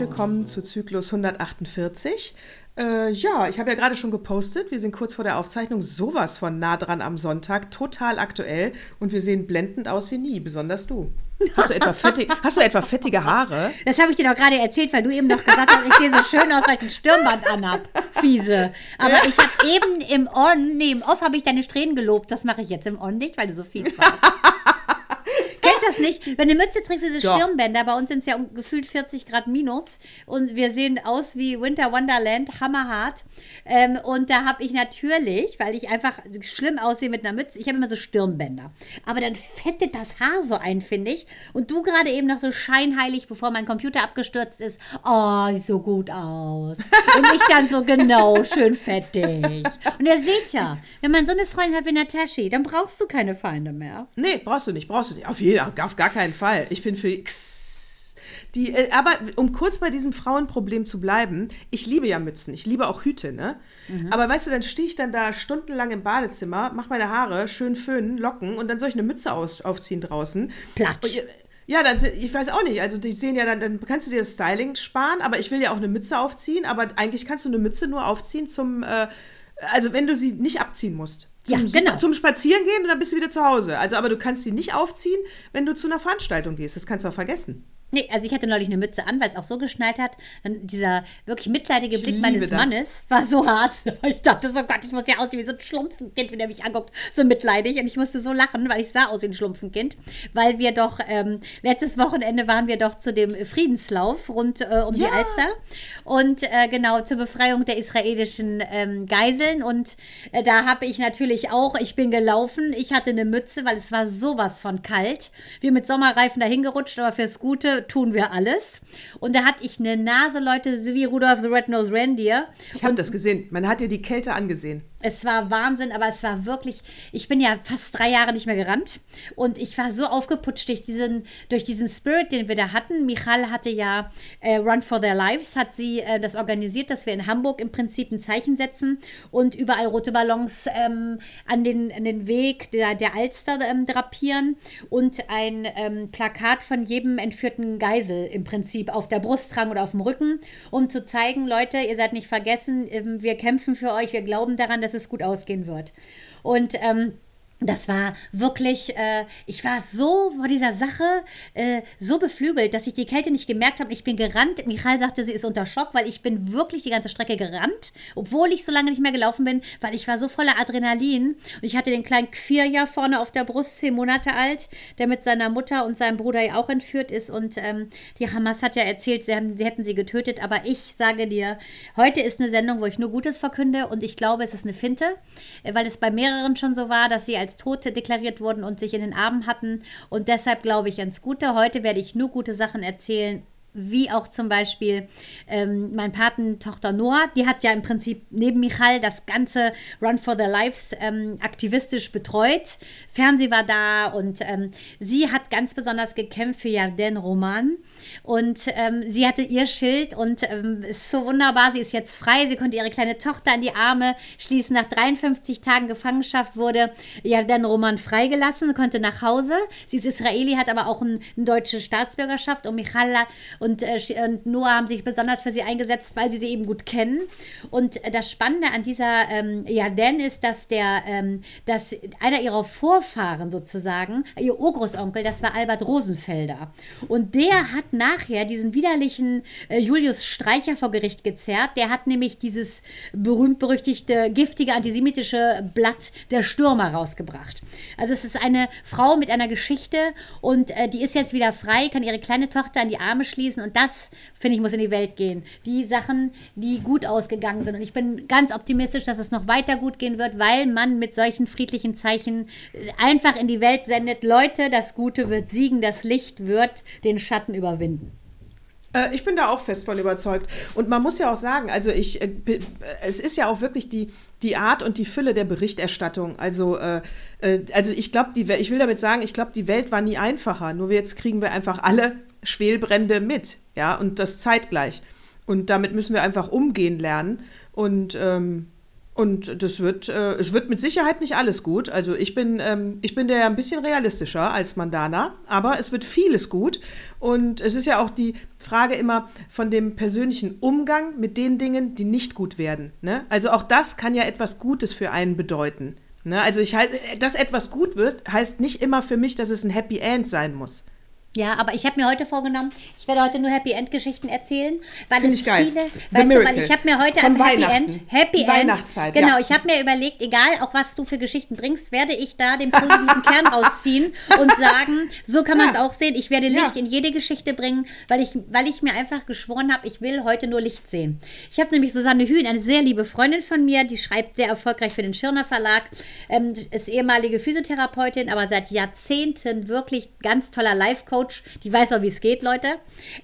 Willkommen zu Zyklus 148. Äh, ja, ich habe ja gerade schon gepostet, wir sind kurz vor der Aufzeichnung sowas von nah dran am Sonntag, total aktuell und wir sehen blendend aus wie nie, besonders du. Hast du etwa, fettig, hast du etwa fettige Haare? Das habe ich dir doch gerade erzählt, weil du eben noch gesagt hast, ich sehe so schön aus, weil ich ein Stirnband anhab. Fiese. Aber ja. ich habe eben im On, nee, im Off habe ich deine Strähnen gelobt. Das mache ich jetzt im On nicht, weil du so fies warst. Kennst das nicht? Wenn du eine Mütze trägst, diese Doch. Stirnbänder, bei uns sind es ja um gefühlt 40 Grad minus und wir sehen aus wie Winter Wonderland, hammerhart. Ähm, und da habe ich natürlich, weil ich einfach schlimm aussehe mit einer Mütze, ich habe immer so Stirnbänder. Aber dann fettet das Haar so ein, finde ich. Und du gerade eben noch so scheinheilig, bevor mein Computer abgestürzt ist, oh, sieht so gut aus. Und ich dann so genau, schön fettig. Und ihr seht ja, wenn man so eine Freundin hat wie Nataschi, dann brauchst du keine Feinde mehr. Nee, brauchst du nicht, brauchst du nicht. Auf jeden auf gar keinen Fall. Ich bin für X. Die, äh, aber um kurz bei diesem Frauenproblem zu bleiben, ich liebe ja Mützen, ich liebe auch Hüte, ne? Mhm. Aber weißt du, dann stehe ich dann da stundenlang im Badezimmer, mache meine Haare schön föhnen, locken und dann soll ich eine Mütze aus, aufziehen draußen. Platsch. Und, ja, dann, ich weiß auch nicht. Also die sehen ja dann, dann kannst du dir das Styling sparen, aber ich will ja auch eine Mütze aufziehen. Aber eigentlich kannst du eine Mütze nur aufziehen zum, äh, also wenn du sie nicht abziehen musst. Zum, ja, genau. zum Spazieren gehen und dann bist du wieder zu Hause. Also, aber du kannst sie nicht aufziehen, wenn du zu einer Veranstaltung gehst. Das kannst du auch vergessen. Nee, also ich hatte neulich eine Mütze an, weil es auch so geschneit hat. Dann dieser wirklich mitleidige Blick meines das. Mannes war so hart. Ich dachte so, Gott, ich muss ja aussehen wie so ein Schlumpfenkind, wenn er mich anguckt, so mitleidig. Und ich musste so lachen, weil ich sah aus wie ein Schlumpfenkind. Weil wir doch, ähm, letztes Wochenende waren wir doch zu dem Friedenslauf rund äh, um ja. die Alster. Und äh, genau, zur Befreiung der israelischen ähm, Geiseln. Und äh, da habe ich natürlich auch, ich bin gelaufen, ich hatte eine Mütze, weil es war sowas von kalt. Wir mit Sommerreifen dahin gerutscht, aber fürs Gute tun wir alles. Und da hatte ich eine Nase, Leute, so wie Rudolph the Red-Nosed Reindeer. Ich habe das gesehen. Man hat dir die Kälte angesehen. Es war Wahnsinn, aber es war wirklich, ich bin ja fast drei Jahre nicht mehr gerannt und ich war so aufgeputscht durch diesen, durch diesen Spirit, den wir da hatten. Michal hatte ja äh, Run for Their Lives, hat sie äh, das organisiert, dass wir in Hamburg im Prinzip ein Zeichen setzen und überall rote Ballons ähm, an, den, an den Weg der, der Alster ähm, drapieren und ein ähm, Plakat von jedem entführten Geisel im Prinzip auf der Brust tragen oder auf dem Rücken, um zu zeigen, Leute, ihr seid nicht vergessen, ähm, wir kämpfen für euch, wir glauben daran, dass dass es gut ausgehen wird. Und ähm, das war wirklich, äh, ich war so vor dieser Sache äh, so beflügelt, dass ich die Kälte nicht gemerkt habe. Ich bin gerannt. Michael sagte, sie ist unter Schock, weil ich bin wirklich die ganze Strecke gerannt, obwohl ich so lange nicht mehr gelaufen bin, weil ich war so voller Adrenalin. Und ich hatte den kleinen Quirja vorne auf der Brust, zehn Monate alt, der mit seiner Mutter und seinem Bruder ja auch entführt ist. Und ähm, die Hamas hat ja erzählt, sie, haben, sie hätten sie getötet. Aber ich sage dir, heute ist eine Sendung, wo ich nur Gutes verkünde. Und ich glaube, es ist eine Finte, äh, weil es bei mehreren schon so war, dass sie als als tot deklariert wurden und sich in den Armen hatten. Und deshalb glaube ich ans Gute. Heute werde ich nur gute Sachen erzählen wie auch zum Beispiel ähm, mein Patentochter Noah, die hat ja im Prinzip neben Michal das ganze Run for Their Lives ähm, aktivistisch betreut. Fernseh war da und ähm, sie hat ganz besonders gekämpft für Yarden Roman und ähm, sie hatte ihr Schild und ähm, ist so wunderbar. Sie ist jetzt frei. Sie konnte ihre kleine Tochter an die Arme schließen. Nach 53 Tagen Gefangenschaft wurde Yarden Roman freigelassen, konnte nach Hause. Sie ist Israeli, hat aber auch ein, eine deutsche Staatsbürgerschaft und Michala und, äh, und Noah haben sich besonders für sie eingesetzt, weil sie sie eben gut kennen. Und äh, das Spannende an dieser ähm, Yarden ist, dass der, ähm, dass einer ihrer Vorfahren sozusagen, ihr Urgroßonkel, das war Albert Rosenfelder. Und der hat nachher diesen widerlichen äh, Julius Streicher vor Gericht gezerrt. Der hat nämlich dieses berühmt-berüchtigte, giftige antisemitische Blatt der Stürmer rausgebracht. Also es ist eine Frau mit einer Geschichte und äh, die ist jetzt wieder frei, kann ihre kleine Tochter an die Arme schließen und das, finde ich, muss in die Welt gehen. Die Sachen, die gut ausgegangen sind. Und ich bin ganz optimistisch, dass es noch weiter gut gehen wird, weil man mit solchen friedlichen Zeichen äh, einfach in die Welt sendet, Leute, das Gute wird siegen, das Licht wird den Schatten überwinden. Äh, ich bin da auch fest von überzeugt. Und man muss ja auch sagen, also ich, äh, es ist ja auch wirklich die, die Art und die Fülle der Berichterstattung. Also, äh, äh also ich glaube, ich will damit sagen, ich glaube, die Welt war nie einfacher. Nur jetzt kriegen wir einfach alle Schwelbrände mit, ja, und das zeitgleich. Und damit müssen wir einfach umgehen lernen. Und ähm, und das wird, äh, es wird mit Sicherheit nicht alles gut. Also ich bin, ähm, ich bin der ein bisschen realistischer als Mandana, aber es wird vieles gut. Und es ist ja auch die Frage immer von dem persönlichen Umgang mit den Dingen, die nicht gut werden. Ne? Also auch das kann ja etwas Gutes für einen bedeuten. Ne? Also ich dass etwas gut wird, heißt nicht immer für mich, dass es ein Happy End sein muss. Ja, aber ich habe mir heute vorgenommen, ich werde heute nur Happy End Geschichten erzählen, weil Find es ich viele, weißt du, weil ich habe mir heute Von ein Happy End, Happy End, Weihnachtszeit, genau, ja. ich habe mir überlegt, egal auch was du für Geschichten bringst, werde ich da den positiven Kern rausziehen und sagen, so kann man es ja. auch sehen. Ich werde Licht ja. in jede Geschichte bringen, weil ich, weil ich mir einfach geschworen habe, ich will heute nur Licht sehen. Ich habe nämlich Susanne Hühn, eine sehr liebe Freundin von mir, die schreibt sehr erfolgreich für den Schirner Verlag, ähm, ist ehemalige Physiotherapeutin, aber seit Jahrzehnten wirklich ganz toller Life-Coach, die weiß auch wie es geht, Leute.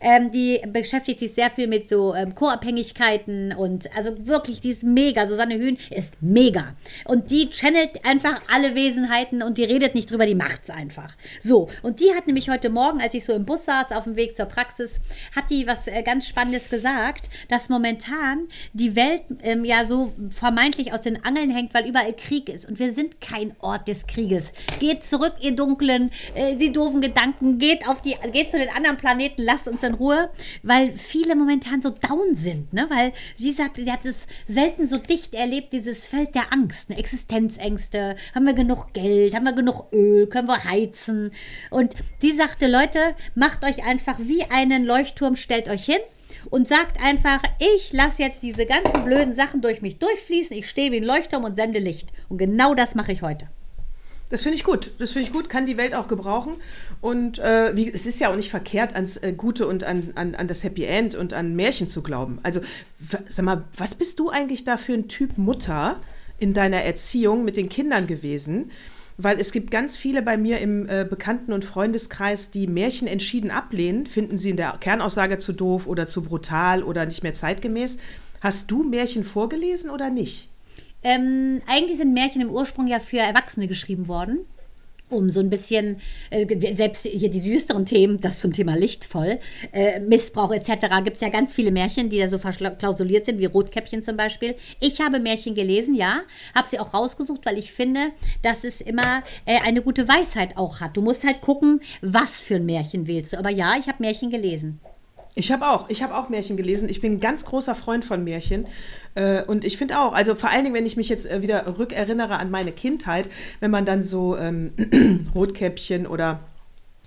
Ähm, die beschäftigt sich sehr viel mit so ähm, Co-Abhängigkeiten und also wirklich, die ist mega. Susanne Hühn ist mega. Und die channelt einfach alle Wesenheiten und die redet nicht drüber, die macht's einfach. So, und die hat nämlich heute Morgen, als ich so im Bus saß, auf dem Weg zur Praxis, hat die was äh, ganz Spannendes gesagt, dass momentan die Welt ähm, ja so vermeintlich aus den Angeln hängt, weil überall Krieg ist. Und wir sind kein Ort des Krieges. Geht zurück, ihr Dunklen, äh, die doofen Gedanken, geht auf die, geht zu den anderen Planeten, lasst uns in Ruhe, weil viele momentan so down sind, ne? Weil sie sagt, sie hat es selten so dicht erlebt, dieses Feld der Angst, ne? Existenzängste, haben wir genug Geld, haben wir genug Öl, können wir heizen? Und sie sagte, Leute, macht euch einfach wie einen Leuchtturm, stellt euch hin und sagt einfach, ich lasse jetzt diese ganzen blöden Sachen durch mich durchfließen, ich stehe wie ein Leuchtturm und sende Licht. Und genau das mache ich heute. Das finde ich gut. Das finde ich gut, kann die Welt auch gebrauchen. Und äh, wie, es ist ja auch nicht verkehrt, ans äh, Gute und an, an, an das Happy End und an Märchen zu glauben. Also, sag mal, was bist du eigentlich da für ein Typ Mutter in deiner Erziehung mit den Kindern gewesen? Weil es gibt ganz viele bei mir im äh, Bekannten- und Freundeskreis, die Märchen entschieden ablehnen, finden sie in der Kernaussage zu doof oder zu brutal oder nicht mehr zeitgemäß. Hast du Märchen vorgelesen oder nicht? Ähm, eigentlich sind Märchen im Ursprung ja für Erwachsene geschrieben worden um so ein bisschen, äh, selbst hier die düsteren Themen, das zum Thema lichtvoll, äh, Missbrauch etc., gibt es ja ganz viele Märchen, die da so verklausuliert sind, wie Rotkäppchen zum Beispiel. Ich habe Märchen gelesen, ja, habe sie auch rausgesucht, weil ich finde, dass es immer äh, eine gute Weisheit auch hat. Du musst halt gucken, was für ein Märchen wählst du. Aber ja, ich habe Märchen gelesen. Ich habe auch, ich habe auch Märchen gelesen. Ich bin ein ganz großer Freund von Märchen. Äh, und ich finde auch, also vor allen Dingen, wenn ich mich jetzt äh, wieder rückerinnere an meine Kindheit, wenn man dann so ähm, Rotkäppchen oder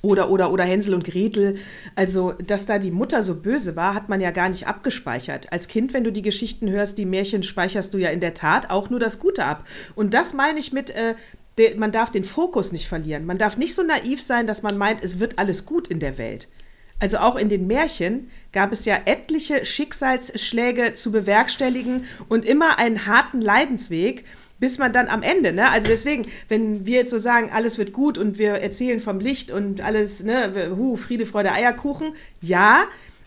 oder, oder, oder Hänsel und Gretel. Also, dass da die Mutter so böse war, hat man ja gar nicht abgespeichert. Als Kind, wenn du die Geschichten hörst, die Märchen, speicherst du ja in der Tat auch nur das Gute ab. Und das meine ich mit, äh, man darf den Fokus nicht verlieren. Man darf nicht so naiv sein, dass man meint, es wird alles gut in der Welt. Also auch in den Märchen gab es ja etliche Schicksalsschläge zu bewerkstelligen und immer einen harten Leidensweg, bis man dann am Ende, ne? Also deswegen, wenn wir jetzt so sagen, alles wird gut und wir erzählen vom Licht und alles, ne, hu, Friede, Freude, Eierkuchen, ja,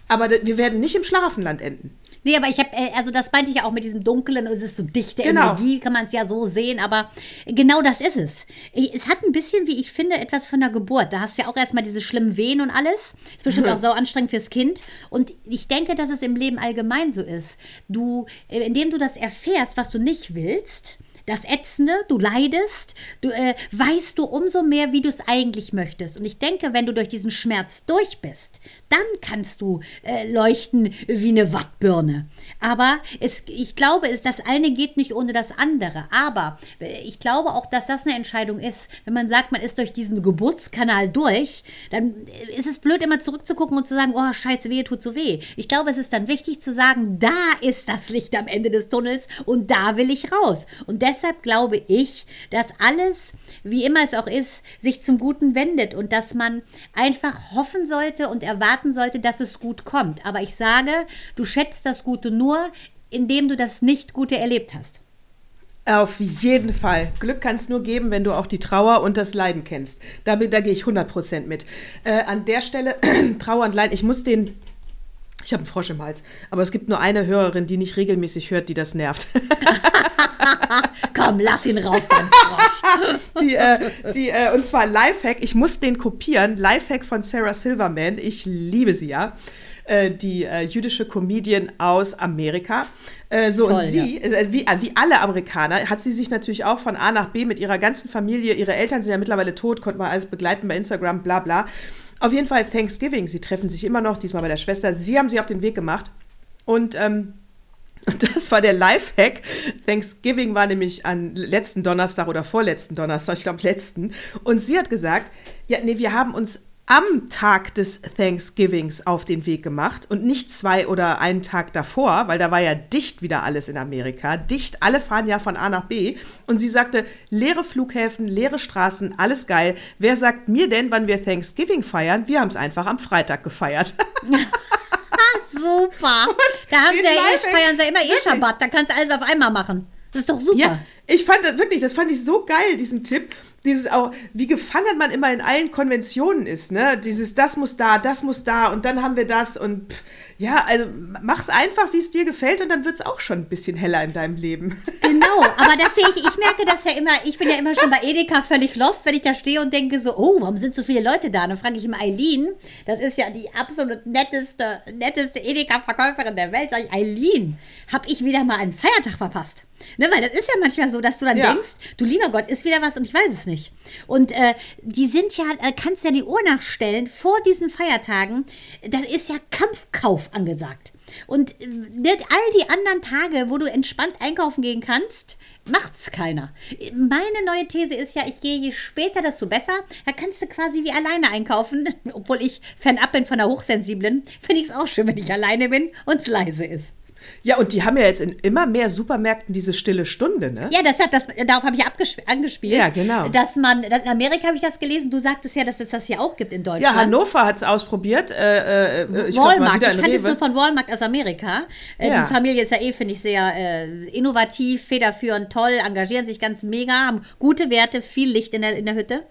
aber wir werden nicht im Schlaraffenland enden. Nee, aber ich habe, äh, also das meinte ich ja auch mit diesem Dunklen, es ist so dichte genau. Energie, kann man es ja so sehen, aber genau das ist es. Es hat ein bisschen, wie ich finde, etwas von der Geburt. Da hast du ja auch erstmal diese schlimmen Wehen und alles. Ist bestimmt mhm. auch so anstrengend fürs Kind. Und ich denke, dass es im Leben allgemein so ist. Du, äh, indem du das erfährst, was du nicht willst, das Ätzende, du leidest, du äh, weißt du umso mehr, wie du es eigentlich möchtest. Und ich denke, wenn du durch diesen Schmerz durch bist, dann kannst du äh, leuchten wie eine Wattbirne. Aber es, ich glaube, es, das eine geht nicht ohne das andere. Aber äh, ich glaube auch, dass das eine Entscheidung ist. Wenn man sagt, man ist durch diesen Geburtskanal durch, dann äh, ist es blöd, immer zurückzugucken und zu sagen, oh, scheiße, weh, tut so weh. Ich glaube, es ist dann wichtig zu sagen, da ist das Licht am Ende des Tunnels und da will ich raus. Und deshalb glaube ich, dass alles, wie immer es auch ist, sich zum Guten wendet und dass man einfach hoffen sollte und erwarten sollte, dass es gut kommt. Aber ich sage, du schätzt das Gute nur, indem du das Nicht-Gute erlebt hast. Auf jeden Fall. Glück kann es nur geben, wenn du auch die Trauer und das Leiden kennst. Da, da gehe ich 100% mit. Äh, an der Stelle, Trauer und Leiden, ich muss den Ich habe einen Frosch im Hals. Aber es gibt nur eine Hörerin, die nicht regelmäßig hört, die das nervt. Komm, lass ihn raus, dein Frosch. die, äh, die, äh, und zwar Lifehack. Ich muss den kopieren. Lifehack von Sarah Silverman. Ich liebe sie ja. Äh, die äh, jüdische Comedian aus Amerika. Äh, so, Toll, und sie, äh, wie, wie alle Amerikaner, hat sie sich natürlich auch von A nach B mit ihrer ganzen Familie, ihre Eltern sind ja mittlerweile tot, konnte man alles begleiten bei Instagram, bla bla. Auf jeden Fall Thanksgiving. Sie treffen sich immer noch, diesmal bei der Schwester. Sie haben sie auf den Weg gemacht. Und ähm, das war der Lifehack. Thanksgiving war nämlich an letzten Donnerstag oder vorletzten Donnerstag, ich glaube letzten. Und sie hat gesagt, ja, nee, wir haben uns am Tag des Thanksgivings auf den Weg gemacht und nicht zwei oder einen Tag davor, weil da war ja dicht wieder alles in Amerika. Dicht, alle fahren ja von A nach B. Und sie sagte, leere Flughäfen, leere Straßen, alles geil. Wer sagt mir denn, wann wir Thanksgiving feiern? Wir haben es einfach am Freitag gefeiert. Super. Da haben sie ja eh, feiern sie immer eh? Schabbat. Da kannst du alles auf einmal machen. Das ist doch super. Ja, ich fand das wirklich, das fand ich so geil, diesen Tipp. Dieses auch, wie gefangen man immer in allen Konventionen ist, ne? Dieses, das muss da, das muss da und dann haben wir das und pff, ja, also mach's einfach, wie es dir gefällt und dann wird's auch schon ein bisschen heller in deinem Leben. Genau, aber das sehe ich, ich merke das ja immer, ich bin ja immer schon bei Edeka völlig lost, wenn ich da stehe und denke so, oh, warum sind so viele Leute da? Und dann frage ich immer Eileen, das ist ja die absolut netteste, netteste Edeka-Verkäuferin der Welt, sage ich, Eileen, habe ich wieder mal einen Feiertag verpasst? Ne, weil das ist ja manchmal so, dass du dann Ja. denkst, du lieber Gott, ist wieder was und ich weiß es nicht. Und äh, die sind ja, äh, kannst ja die Uhr nachstellen vor diesen Feiertagen, da ist ja Kampfkauf angesagt. Und äh, nicht all die anderen Tage, wo du entspannt einkaufen gehen kannst, macht's keiner. Meine neue These ist ja, ich gehe je später, desto besser. Da kannst du quasi wie alleine einkaufen. Obwohl ich fernab bin von der Hochsensiblen, finde ich es auch schön, wenn ich alleine bin und es leise ist. Ja, und die haben ja jetzt in immer mehr Supermärkten diese stille Stunde, ne? Ja, das hat das, darauf habe ich angespielt. Ja, genau. Dass man, in Amerika habe ich das gelesen, du sagtest ja, dass es das hier auch gibt in Deutschland. Ja, Hannover hat's ausprobiert. Äh, äh, ich glaub mal Walmart, wieder ich kannte es nur von Walmart aus Amerika. Äh, Ja. Die Familie ist ja eh, finde ich, sehr äh, innovativ, federführend, toll, engagieren sich ganz mega, haben gute Werte, viel Licht in der, in der Hütte.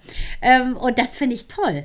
Ähm, und das finde ich toll.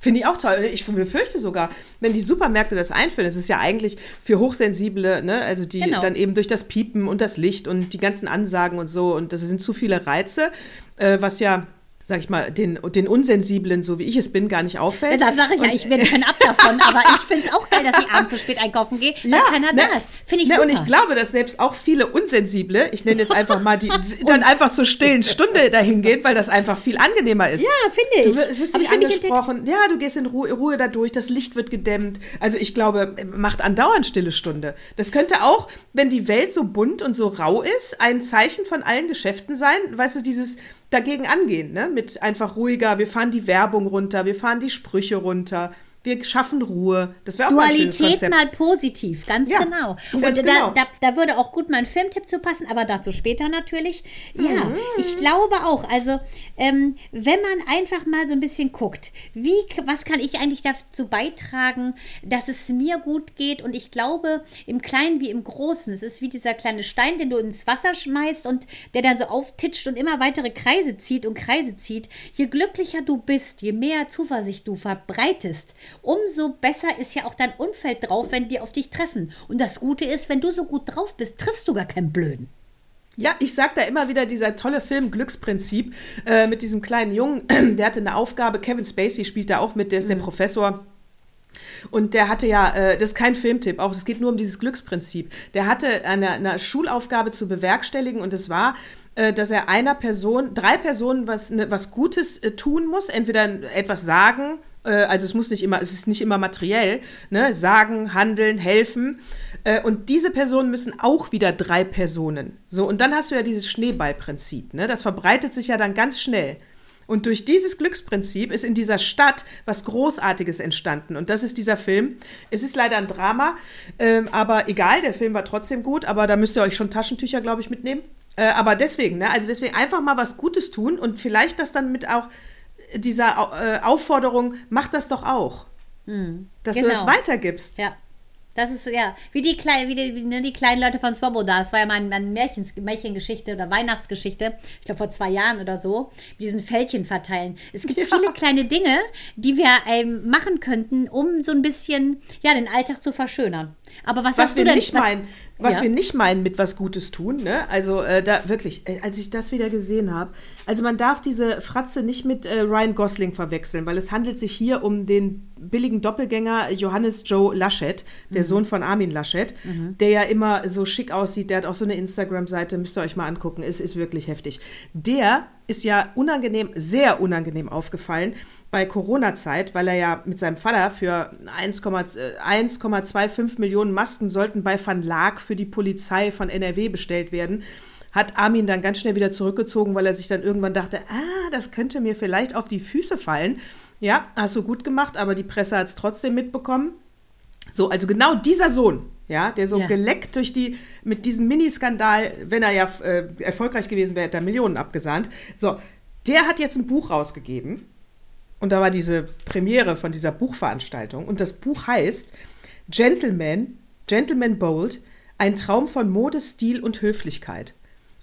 Finde ich auch toll. Ich befürchte sogar, wenn die Supermärkte das einführen, das ist ja eigentlich für Hochsensible, ne, also die Genau. dann eben durch das Piepen und das Licht und die ganzen Ansagen und so und das sind zu viele Reize, äh, was ja, sag ich mal, den, den Unsensiblen, so wie ich es bin, gar nicht auffällt. Da sage ich ja, ich bin fernab davon, aber ich finde es auch geil, dass ich abends so spät einkaufen gehe, weil keiner ne, da ist. Finde ich ne, super. Und ich glaube, dass selbst auch viele Unsensible, ich nenne jetzt einfach mal die, dann einfach zur stillen Stunde dahin gehen, weil das einfach viel angenehmer ist. Ja, finde ich. Du wirst nicht angesprochen. Ja, du gehst in Ruhe, Ruhe da durch, das Licht wird gedämmt. Also ich glaube, macht andauernd stille Stunde. Das könnte auch, wenn die Welt so bunt und so rau ist, ein Zeichen von allen Geschäften sein. Weißt du, dieses dagegen angehen, ne? Mit einfach ruhiger, wir fahren die Werbung runter, wir fahren die Sprüche runter. Wir schaffen Ruhe. Das wäre auch Dualität mal positiv, ganz Ja, genau. ganz und genau. Da, da, da würde auch gut mal ein Filmtipp zu passen, aber dazu später natürlich. Ja, Mhm. ich glaube auch. Also, ähm, wenn man einfach mal so ein bisschen guckt, wie, was kann ich eigentlich dazu beitragen, dass es mir gut geht? Und ich glaube, im Kleinen wie im Großen, es ist wie dieser kleine Stein, den du ins Wasser schmeißt und der dann so auftitscht und immer weitere Kreise zieht und Kreise zieht. Je glücklicher du bist, je mehr Zuversicht du verbreitest, umso besser ist ja auch dein Umfeld drauf, wenn die auf dich treffen. Und das Gute ist, wenn du so gut drauf bist, triffst du gar keinen Blöden. Ja, ich sag da immer wieder dieser tolle Film Glücksprinzip äh, mit diesem kleinen Jungen, der hatte eine Aufgabe, Kevin Spacey spielt da auch mit, der ist der Professor. Und der hatte ja, äh, das ist kein Filmtipp, auch es geht nur um dieses Glücksprinzip. Der hatte eine, eine Schulaufgabe zu bewerkstelligen und es war, äh, dass er einer Person, drei Personen was, ne, was Gutes äh, tun muss, entweder etwas sagen, also es muss nicht immer, es ist nicht immer materiell, ne, sagen, handeln, helfen. Äh, und diese Personen müssen auch wieder drei Personen. So, und dann hast du ja dieses Schneeballprinzip, ne? Das verbreitet sich ja dann ganz schnell. Und durch dieses Glücksprinzip ist in dieser Stadt was Großartiges entstanden. Und das ist dieser Film. Es ist leider ein Drama, ähm, aber egal, der Film war trotzdem gut, aber da müsst ihr euch schon Taschentücher, glaube ich, mitnehmen. Äh, aber deswegen, ne? Also deswegen einfach mal was Gutes tun und vielleicht das dann mit auch dieser äh, Aufforderung, mach das doch auch. Dass du das genau. weitergibst. Ja, Das ist ja wie die, kleinen, wie die, wie, ne, die kleinen Leute von Swoboda. Das war ja mal eine Märchens, Märchengeschichte oder Weihnachtsgeschichte. Ich glaube vor zwei Jahren oder so. Mit diesen Fältchen verteilen. Es gibt ja. viele kleine Dinge, die wir ähm, machen könnten, um so ein bisschen ja, den Alltag zu verschönern. Aber was, was hast du denn? Nicht was, meinen, was ja. wir nicht meinen mit was Gutes tun, ne? Also äh, da wirklich, äh, als ich das wieder gesehen habe, also man darf diese Fratze nicht mit äh, Ryan Gosling verwechseln, weil es handelt sich hier um den billigen Doppelgänger Johannes Joe Laschet, der mhm. Sohn von Armin Laschet, mhm. der ja immer so schick aussieht. Der hat auch so eine Instagram-Seite, müsst ihr euch mal angucken, ist, ist wirklich heftig. Der ist ja unangenehm, sehr unangenehm bei Corona-Zeit, weil er ja mit seinem Vater für 1,25 äh, Millionen Masken sollten bei Van Laak für die Polizei von NRW bestellt werden hat Armin dann ganz schnell wieder zurückgezogen, weil er sich dann irgendwann dachte, ah, das könnte mir vielleicht auf die Füße fallen. Ja, hast du gut gemacht, aber die Presse hat es trotzdem mitbekommen. So, also genau dieser Sohn, ja, der so ja. geleckt durch die, mit diesem Miniskandal, wenn er ja äh, erfolgreich gewesen wäre, hätte er Millionen abgesandt. So, der hat jetzt ein Buch rausgegeben. Und da war diese Premiere von dieser Buchveranstaltung. Und das Buch heißt Gentleman, Gentleman Bold, ein Traum von Mode, Stil und Höflichkeit.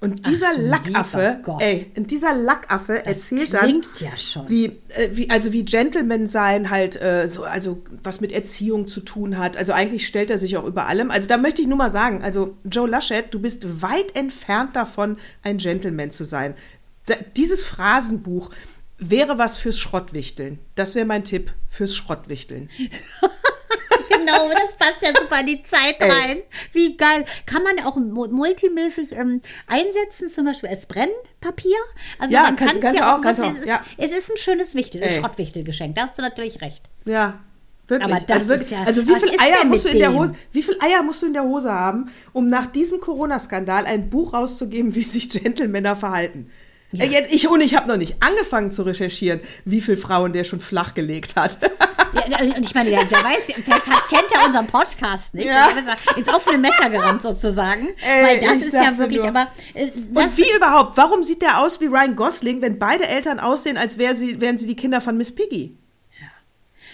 Und dieser Ach, Lackaffe, ey, und dieser Lackaffe das erzählt dann, ja schon. wie, äh, wie, also wie Gentleman sein halt, äh, so, also was mit Erziehung zu tun hat. Also eigentlich stellt er sich auch über allem. Also da möchte ich nur mal sagen, also Joe Laschet, du bist weit entfernt davon, ein Gentleman zu sein. Da, dieses Phrasenbuch wäre was fürs Schrottwichteln. Das wäre mein Tipp fürs Schrottwichteln. genau, das passt ja super in die Zeit rein. Wie geil. Kann man auch multimäßig ähm, einsetzen, zum Beispiel als Brennpapier? Also ja, man kann es ja auch. Kannst es, ja. Ist, es ist ein schönes Wichtel, ein Schrottwichtelgeschenk. Da hast du natürlich recht. Ja, Wirklich. Aber das also, wirklich, ja, also wie viel Eier musst du in der Hose, wie viel Eier musst du in der Hose haben, um nach diesem Corona-Skandal ein Buch rauszugeben, wie sich Gentlemänner verhalten? Ja. Jetzt ich und ich habe noch nicht angefangen zu recherchieren, wie viele Frauen der schon flachgelegt hat. Ja, und ich meine, der, der weiß, vielleicht hat, kennt er unseren Podcast nicht. Ja. Der ins offene Messer gerannt sozusagen. Ey, weil das ist ja wirklich, nur. aber. Äh, und wie überhaupt? Warum sieht der aus wie Ryan Gosling, wenn beide Eltern aussehen, als wären sie, wären sie die Kinder von Miss Piggy?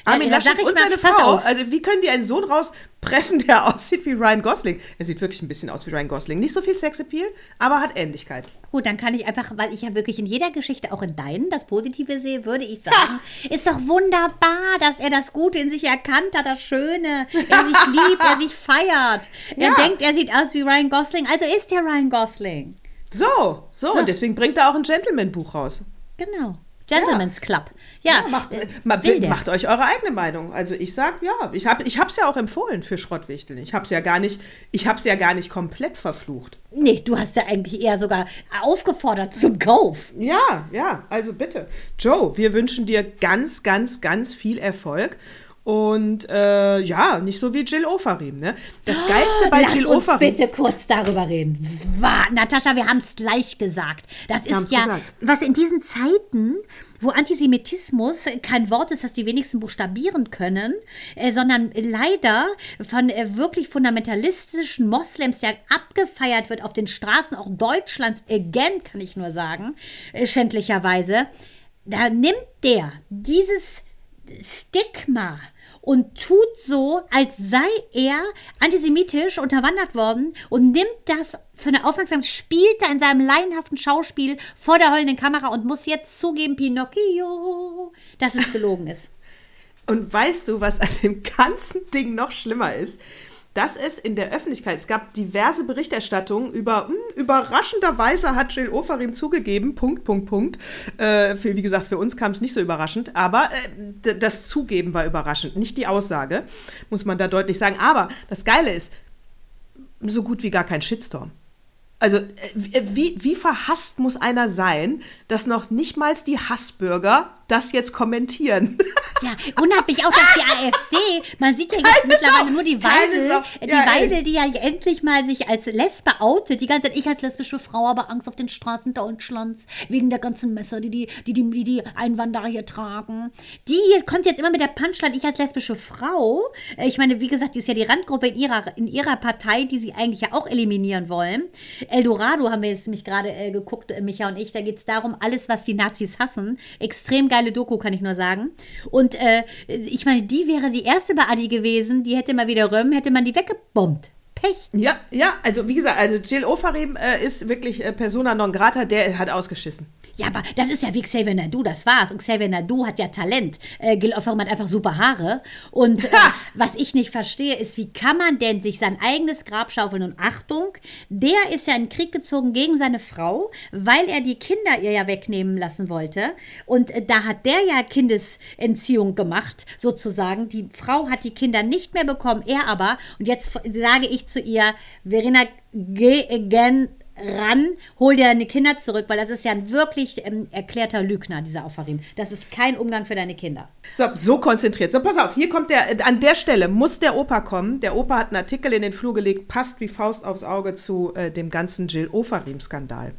Armin ja, Laschet und seine Frau. Also wie können die einen Sohn rauspressen, der aussieht wie Ryan Gosling? Er sieht wirklich ein bisschen aus wie Ryan Gosling. Nicht so viel Sexappeal, aber hat Ähnlichkeit. Gut, dann kann ich einfach, weil ich ja wirklich in jeder Geschichte, auch in deinen, das Positive sehe, würde ich sagen, ha. ist doch wunderbar, dass er das Gute in sich erkannt hat, das Schöne. Er sich liebt, er sich feiert. Er ja. denkt, er sieht aus wie Ryan Gosling, also ist er Ryan Gosling. So, so, so. und deswegen bringt er auch ein Gentleman-Buch raus. Genau. Gentleman's ja. Club. Ja, ja macht, äh, macht, euch eure eigene Meinung. Also ich sag ja, ich habe ich hab's ja auch empfohlen für Schrottwichteln. Ich hab's ja gar nicht, ich hab's ja gar nicht komplett verflucht. Nee, du hast ja eigentlich eher sogar aufgefordert zum Kauf. Ja, ja, also bitte. Joe, wir wünschen dir ganz, ganz, ganz viel Erfolg. Und äh, ja, nicht so wie Jill Ofarim, ne? Das Geilste bei Lass Jill uns Ofarim. bitte kurz darüber reden. War, Natascha, wir haben es gleich gesagt. Das wir ist ja, gesagt. was in diesen Zeiten, wo Antisemitismus kein Wort ist, das die wenigsten buchstabieren können, äh, sondern leider von äh, wirklich fundamentalistischen Moslems ja abgefeiert wird auf den Straßen auch Deutschlands, again kann ich nur sagen, äh, schändlicherweise. Da nimmt der dieses Stigma und tut so, als sei er antisemitisch unterwandert worden und nimmt das für eine Aufmerksamkeit, spielt da in seinem laienhaften Schauspiel vor der heulenden Kamera und muss jetzt zugeben, Pinocchio, dass es gelogen ist. Und weißt du, was an dem ganzen Ding noch schlimmer ist? Dass es in der Öffentlichkeit, es gab diverse Berichterstattungen über, mh, hm, überraschenderweise hat Jill Ofarim zugegeben, Punkt, Punkt, Punkt. Äh, für, wie gesagt, für uns kam es nicht so überraschend, aber äh, das Zugeben war überraschend, nicht die Aussage, muss man da deutlich sagen. Aber das Geile ist, so gut wie gar kein Shitstorm. Also äh, wie, wie verhasst muss einer sein, dass noch nicht mal die Hassbürger das jetzt kommentieren? Ja, wundert mich auch, dass die AfD, man sieht ja jetzt keine mittlerweile Sau, nur die Weidel, die ja, Weidel, die ja endlich mal sich als Lesbe outet, die ganze Zeit, ich als lesbische Frau habe Angst auf den Straßen Deutschlands, wegen der ganzen Messer, die die, die, die, die, die Einwanderer hier tragen. Die kommt jetzt immer mit der Punchline, ich als lesbische Frau, äh, ich meine, wie gesagt, die ist ja die Randgruppe in ihrer, in ihrer Partei, die sie eigentlich ja auch eliminieren wollen Eldorado haben wir jetzt nämlich gerade äh, geguckt, äh, Micha und ich. Da geht es darum, alles, was die Nazis hassen. Extrem geile Doku, kann ich nur sagen. Und äh, ich meine, die wäre die erste bei Adi gewesen, die hätte mal wieder Röm, hätte man die weggebombt. Pech. Ja, ja, also wie gesagt, also Jill Ofarim äh, ist wirklich äh, Persona non grata, der hat ausgeschissen. Ja, aber das ist ja wie Xavier Nadu, das war's. Und Xavier Nadu hat ja Talent. Äh, Gil Offermann hat einfach super Haare. Und äh, was ich nicht verstehe, ist, wie kann man denn sich sein eigenes Grab schaufeln? Und Achtung, der ist ja in den Krieg gezogen gegen seine Frau, weil er die Kinder ihr ja wegnehmen lassen wollte. Und äh, da hat der ja Kindesentziehung gemacht, sozusagen. Die Frau hat die Kinder nicht mehr bekommen, er aber. Und jetzt sage ich zu ihr, Verena, geh again ran, hol dir deine Kinder zurück, weil das ist ja ein wirklich ähm, erklärter Lügner, dieser Aufarim. Das ist kein Umgang für deine Kinder. So, so konzentriert. So, pass auf, hier kommt der, an der Stelle muss der Opa kommen. Der Opa hat einen Artikel in den Flur gelegt, passt wie Faust aufs Auge zu äh, dem ganzen Jill Ofarim-Skandal.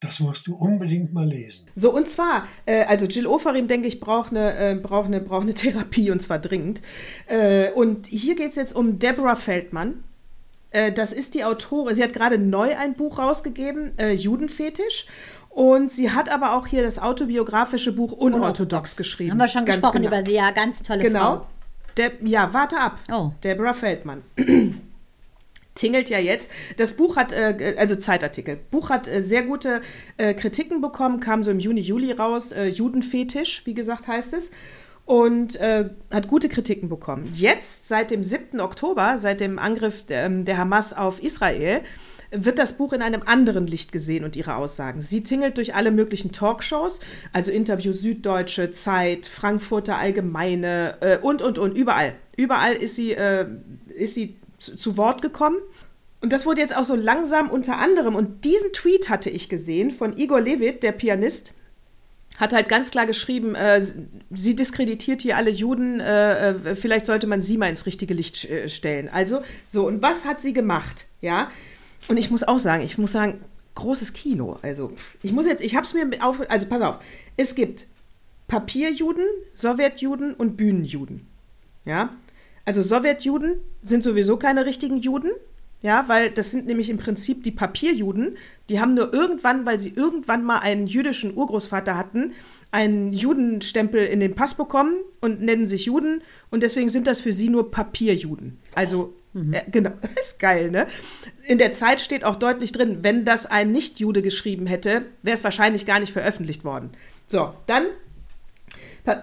Das musst du unbedingt mal lesen. So, und zwar, äh, also Jill Ofarim, denke ich, braucht eine, äh, braucht eine, braucht eine Therapie und zwar dringend. Äh, und hier geht es jetzt um Deborah Feldmann. Äh, das ist die Autorin, sie hat gerade neu ein Buch rausgegeben, äh, Judenfetisch. Und sie hat aber auch hier das autobiografische Buch Unorthodox, Unorthodox. geschrieben. Haben wir schon ganz gesprochen genau. über sie, ja, ganz tolle genau. Frau. Genau. Ja, warte ab. Oh. Deborah Feldmann. tingelt ja jetzt. Das Buch hat, äh, also Zeitartikel, Buch hat äh, sehr gute äh, Kritiken bekommen, kam so im Juni, Juli raus. Äh, Judenfetisch, wie gesagt, heißt es und äh, hat gute Kritiken bekommen. Jetzt, seit dem 7. Oktober, seit dem Angriff der, ähm, der Hamas auf Israel, wird das Buch in einem anderen Licht gesehen und ihre Aussagen. Sie tingelt durch alle möglichen Talkshows, also Interview Süddeutsche, Zeit, Frankfurter Allgemeine äh, und, und, und, überall. Überall ist sie, äh, ist sie zu, Wort gekommen. Und das wurde jetzt auch so langsam unter anderem, und diesen Tweet hatte ich gesehen von Igor Levit, der Pianist, hat halt ganz klar geschrieben, äh, sie diskreditiert hier alle Juden, äh, äh, vielleicht sollte man sie mal ins richtige Licht äh, stellen. Also, so, und was hat sie gemacht? Ja, und ich muss auch sagen, ich muss sagen, großes Kino. Also, ich muss jetzt, ich habe es mir auf, also pass auf, es gibt Papierjuden, Sowjetjuden und Bühnenjuden. Ja, also Sowjetjuden sind sowieso keine richtigen Juden, ja, weil das sind nämlich im Prinzip die Papierjuden. Die haben nur irgendwann, weil sie irgendwann mal einen jüdischen Urgroßvater hatten, einen Judenstempel in den Pass bekommen und nennen sich Juden. Und deswegen sind das für sie nur Papierjuden. Also, mhm. äh, genau, ist geil, ne? In der Zeit steht auch deutlich drin, wenn das ein Nicht-Jude geschrieben hätte, wäre es wahrscheinlich gar nicht veröffentlicht worden. So, dann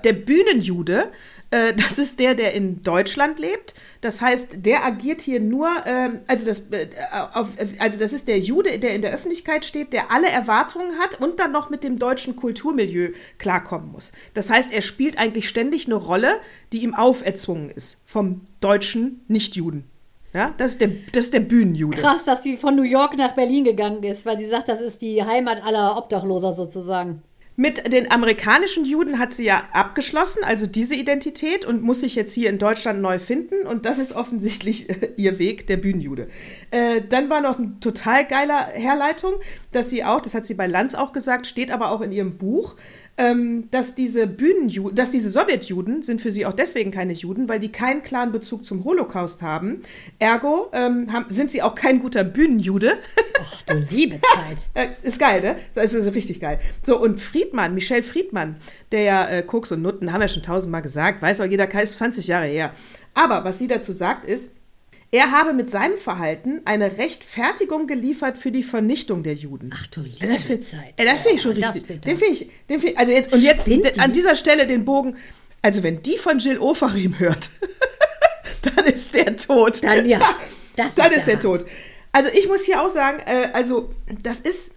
der Bühnenjude äh, das ist der, der in Deutschland lebt. Das heißt, der agiert hier nur, ähm, also, das, äh, also das ist der Jude, der in der Öffentlichkeit steht, der alle Erwartungen hat und dann noch mit dem deutschen Kulturmilieu klarkommen muss. Das heißt, er spielt eigentlich ständig eine Rolle, die ihm auferzwungen ist vom deutschen Nichtjuden. Ja, das ist, der, das ist der Bühnenjude. Krass, dass sie von New York nach Berlin gegangen ist, weil sie sagt, das ist die Heimat aller Obdachloser sozusagen. Mit den amerikanischen Juden hat sie ja abgeschlossen, also diese Identität, und muss sich jetzt hier in Deutschland neu finden. Und das ist offensichtlich äh, ihr Weg, der Bühnenjude. Äh, dann war noch eine total geiler Herleitung, dass sie auch, das hat sie bei Lanz auch gesagt, steht aber auch in ihrem Buch, ähm, dass diese Bühnenjuden, dass diese Sowjetjuden sind für sie auch deswegen keine Juden, weil die keinen klaren Bezug zum Holocaust haben. Ergo ähm, haben, sind sie auch kein guter Bühnenjude. Ach du liebe Zeit. äh, ist geil, ne? Das ist richtig geil. So, und Friedmann, Michel Friedmann, der ja äh, Koks und Nutten, haben wir schon tausendmal gesagt, weiß auch jeder, ist 20 Jahre her. Aber was sie dazu sagt, ist, er habe mit seinem Verhalten eine Rechtfertigung geliefert für die Vernichtung der Juden. Ach du liebe das find, Zeit. Das finde ich schon ja, richtig. Den finde ich, den find, also jetzt, und jetzt die? an dieser Stelle den Bogen, also wenn die von Jill Ofarim hört, dann ist der tot. Dann ja. dann ist, ist der tot. Also ich muss hier auch sagen, äh, also das ist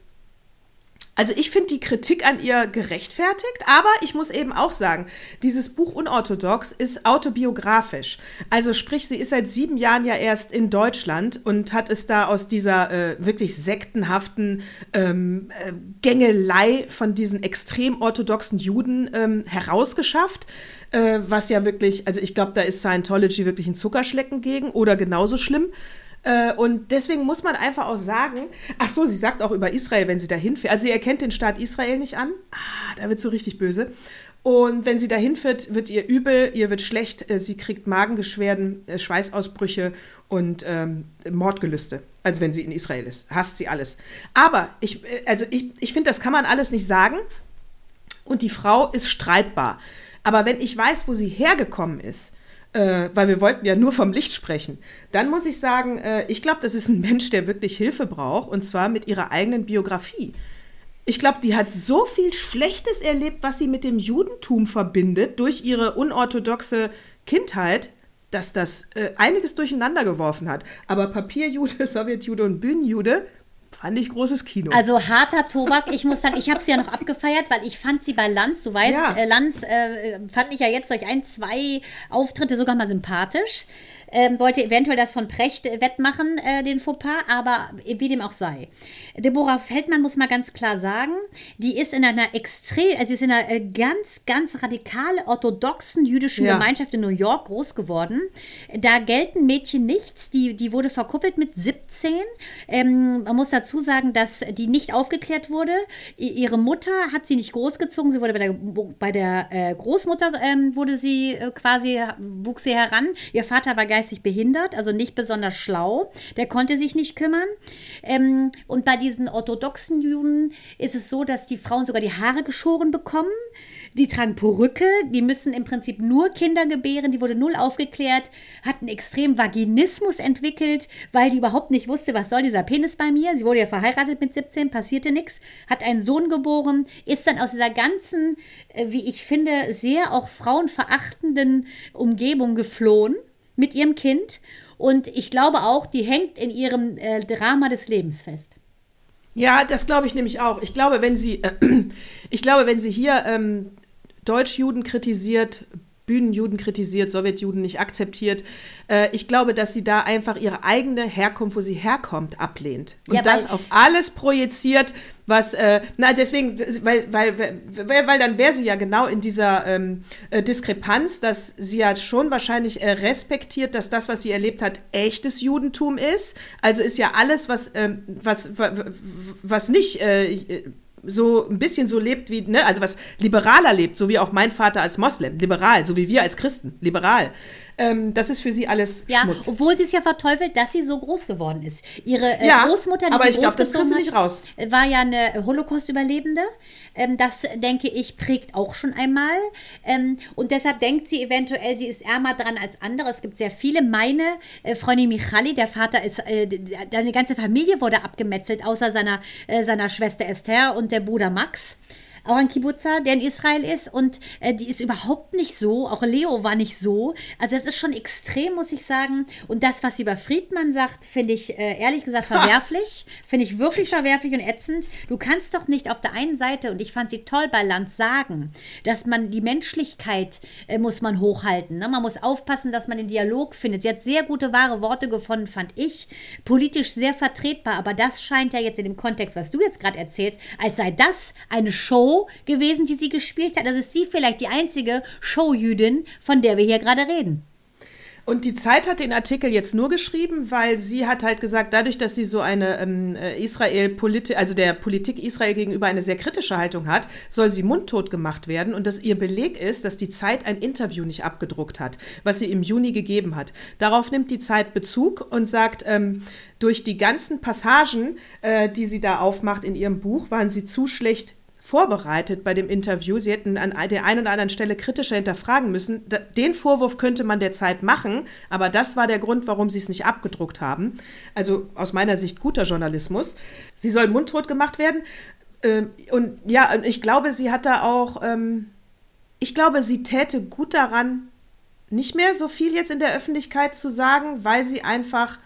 also ich finde die Kritik an ihr gerechtfertigt, aber ich muss eben auch sagen, dieses Buch Unorthodox ist autobiografisch. Also sprich, sie ist seit sieben Jahren ja erst in Deutschland und hat es da aus dieser äh, wirklich sektenhaften ähm, äh, Gängelei von diesen extrem orthodoxen Juden ähm, herausgeschafft. Äh, was ja wirklich, also ich glaube, da ist Scientology wirklich ein Zuckerschlecken gegen oder genauso schlimm. Äh, und deswegen muss man einfach auch sagen, ach so, sie sagt auch über Israel, wenn sie dahin fährt. Also sie erkennt den Staat Israel nicht an. Ah, da wird so richtig böse. Und wenn sie dahin fährt, wird ihr übel, ihr wird schlecht, äh, sie kriegt Magengeschwerden, äh, Schweißausbrüche und ähm, Mordgelüste. Also wenn sie in Israel ist, hasst sie alles. Aber ich, also ich, ich finde, das kann man alles nicht sagen. Und die Frau ist streitbar. Aber wenn ich weiß, wo sie hergekommen ist, äh, weil wir wollten ja nur vom Licht sprechen, dann muss ich sagen, äh, ich glaube, das ist ein Mensch, der wirklich Hilfe braucht, und zwar mit ihrer eigenen Biografie. Ich glaube, die hat so viel Schlechtes erlebt, was sie mit dem Judentum verbindet, durch ihre unorthodoxe Kindheit, dass das äh, einiges durcheinander geworfen hat. Aber Papierjude, Sowjetjude und Bühnenjude fand ich großes Kino. Also harter Tobak. Ich muss sagen, ich habe sie ja noch abgefeiert, weil ich fand sie bei Lanz, du weißt, Ja. äh, Lanz äh, fand ich ja jetzt durch ein, zwei Auftritte sogar mal sympathisch. Ähm, wollte eventuell das von Precht äh, wettmachen, äh, den Fauxpas, aber wie dem auch sei. Deborah Feldmann muss mal ganz klar sagen, die ist in einer extrem, also sie ist in einer äh, ganz, ganz radikal orthodoxen jüdischen Ja. Gemeinschaft in New York groß geworden. Da gelten Mädchen nichts, die, die wurde verkuppelt mit 17. Ähm, man muss dazu sagen, dass die nicht aufgeklärt wurde. I ihre Mutter hat sie nicht großgezogen, sie wurde bei der, bei der äh, Großmutter ähm, wurde sie äh, quasi, wuchs sie heran. Ihr Vater war geistig behindert, also nicht besonders schlau. Der konnte sich nicht kümmern. Ähm, und bei diesen orthodoxen Juden ist es so, dass die Frauen sogar die Haare geschoren bekommen. Die tragen Perücke, die müssen im Prinzip nur Kinder gebären, die wurde null aufgeklärt, hat einen extremen Vaginismus entwickelt, weil die überhaupt nicht wusste, was soll dieser Penis bei mir. Sie wurde ja verheiratet mit 17, passierte nichts, hat einen Sohn geboren, ist dann aus dieser ganzen, äh, wie ich finde, sehr auch frauenverachtenden Umgebung geflohen mit ihrem Kind. Und ich glaube auch, die hängt in ihrem äh, Drama des Lebens fest. Ja, das glaube ich nämlich auch. Ich glaube, wenn sie, äh, ich glaube, wenn sie hier ähm, Deutschjuden kritisiert, Bühnenjuden kritisiert, Sowjetjuden nicht akzeptiert, äh, ich glaube, dass sie da einfach ihre eigene Herkunft, wo sie herkommt, ablehnt und Ja, das auf alles projiziert, was, äh, na deswegen, weil, weil, weil, weil dann wäre sie ja genau in dieser ähm, äh, Diskrepanz, dass sie ja schon wahrscheinlich äh, respektiert, dass das, was sie erlebt hat, echtes Judentum ist. Also ist ja alles, was, ähm, was, wa- wa- was nicht äh, so ein bisschen so lebt wie, ne, also was liberaler lebt, so wie auch mein Vater als Moslem, liberal, so wie wir als Christen, liberal. Ähm, das ist für sie alles Ja, Schmutz. obwohl sie es ja verteufelt, dass sie so groß geworden ist. Ihre äh, Ja, Großmutter, die aber ich glaub, das kriegst du nicht raus. War ja eine Holocaust-Überlebende. Ähm, das, denke ich, prägt auch schon einmal. Ähm, und deshalb denkt sie eventuell, sie ist ärmer dran als andere. Es gibt sehr viele. Meine äh, Freundin Michali, der Vater ist, äh, d- d- seine ganze Familie wurde abgemetzelt, außer seiner, äh, seiner Schwester Esther und der Bruder Max auch ein Kibbutzer, der in Israel ist und äh, die ist überhaupt nicht so, auch Leo war nicht so. Also das ist schon extrem, muss ich sagen. Und das, was sie über Friedmann sagt, finde ich äh, ehrlich gesagt verwerflich. Finde ich wirklich verwerflich und ätzend. Du kannst doch nicht auf der einen Seite, und ich fand sie toll bei Lanz sagen, dass man die Menschlichkeit äh, muss man hochhalten. Ne? Man muss aufpassen, dass man den Dialog findet. Sie hat sehr gute, wahre Worte gefunden, fand ich. Politisch sehr vertretbar, aber das scheint ja jetzt in dem Kontext, was du jetzt gerade erzählst, als sei das eine Show gewesen, die sie gespielt hat. Also ist sie vielleicht die einzige Showjüdin, von der wir hier gerade reden. Und die Zeit hat den Artikel jetzt nur geschrieben, weil sie hat halt gesagt, dadurch, dass sie so eine ähm, äh, Israel Politik, also der Politik Israel gegenüber eine sehr kritische Haltung hat, soll sie mundtot gemacht werden und dass ihr Beleg ist, dass die Zeit ein Interview nicht abgedruckt hat, was sie im Juni gegeben hat. Darauf nimmt die Zeit Bezug und sagt, ähm, durch die ganzen Passagen, äh, die sie da aufmacht in ihrem Buch, waren sie zu schlecht vorbereitet bei dem Interview. Sie hätten an der einen oder anderen Stelle kritischer hinterfragen müssen. Den Vorwurf könnte man der Zeit machen, aber das war der Grund, warum sie es nicht abgedruckt haben. Also aus meiner Sicht guter Journalismus. Sie soll mundtot gemacht werden. Ähm, Und ja, ich glaube, sie hat da auch, ähm, ich glaube, sie täte gut daran, nicht mehr so viel jetzt in der Öffentlichkeit zu sagen, weil sie einfach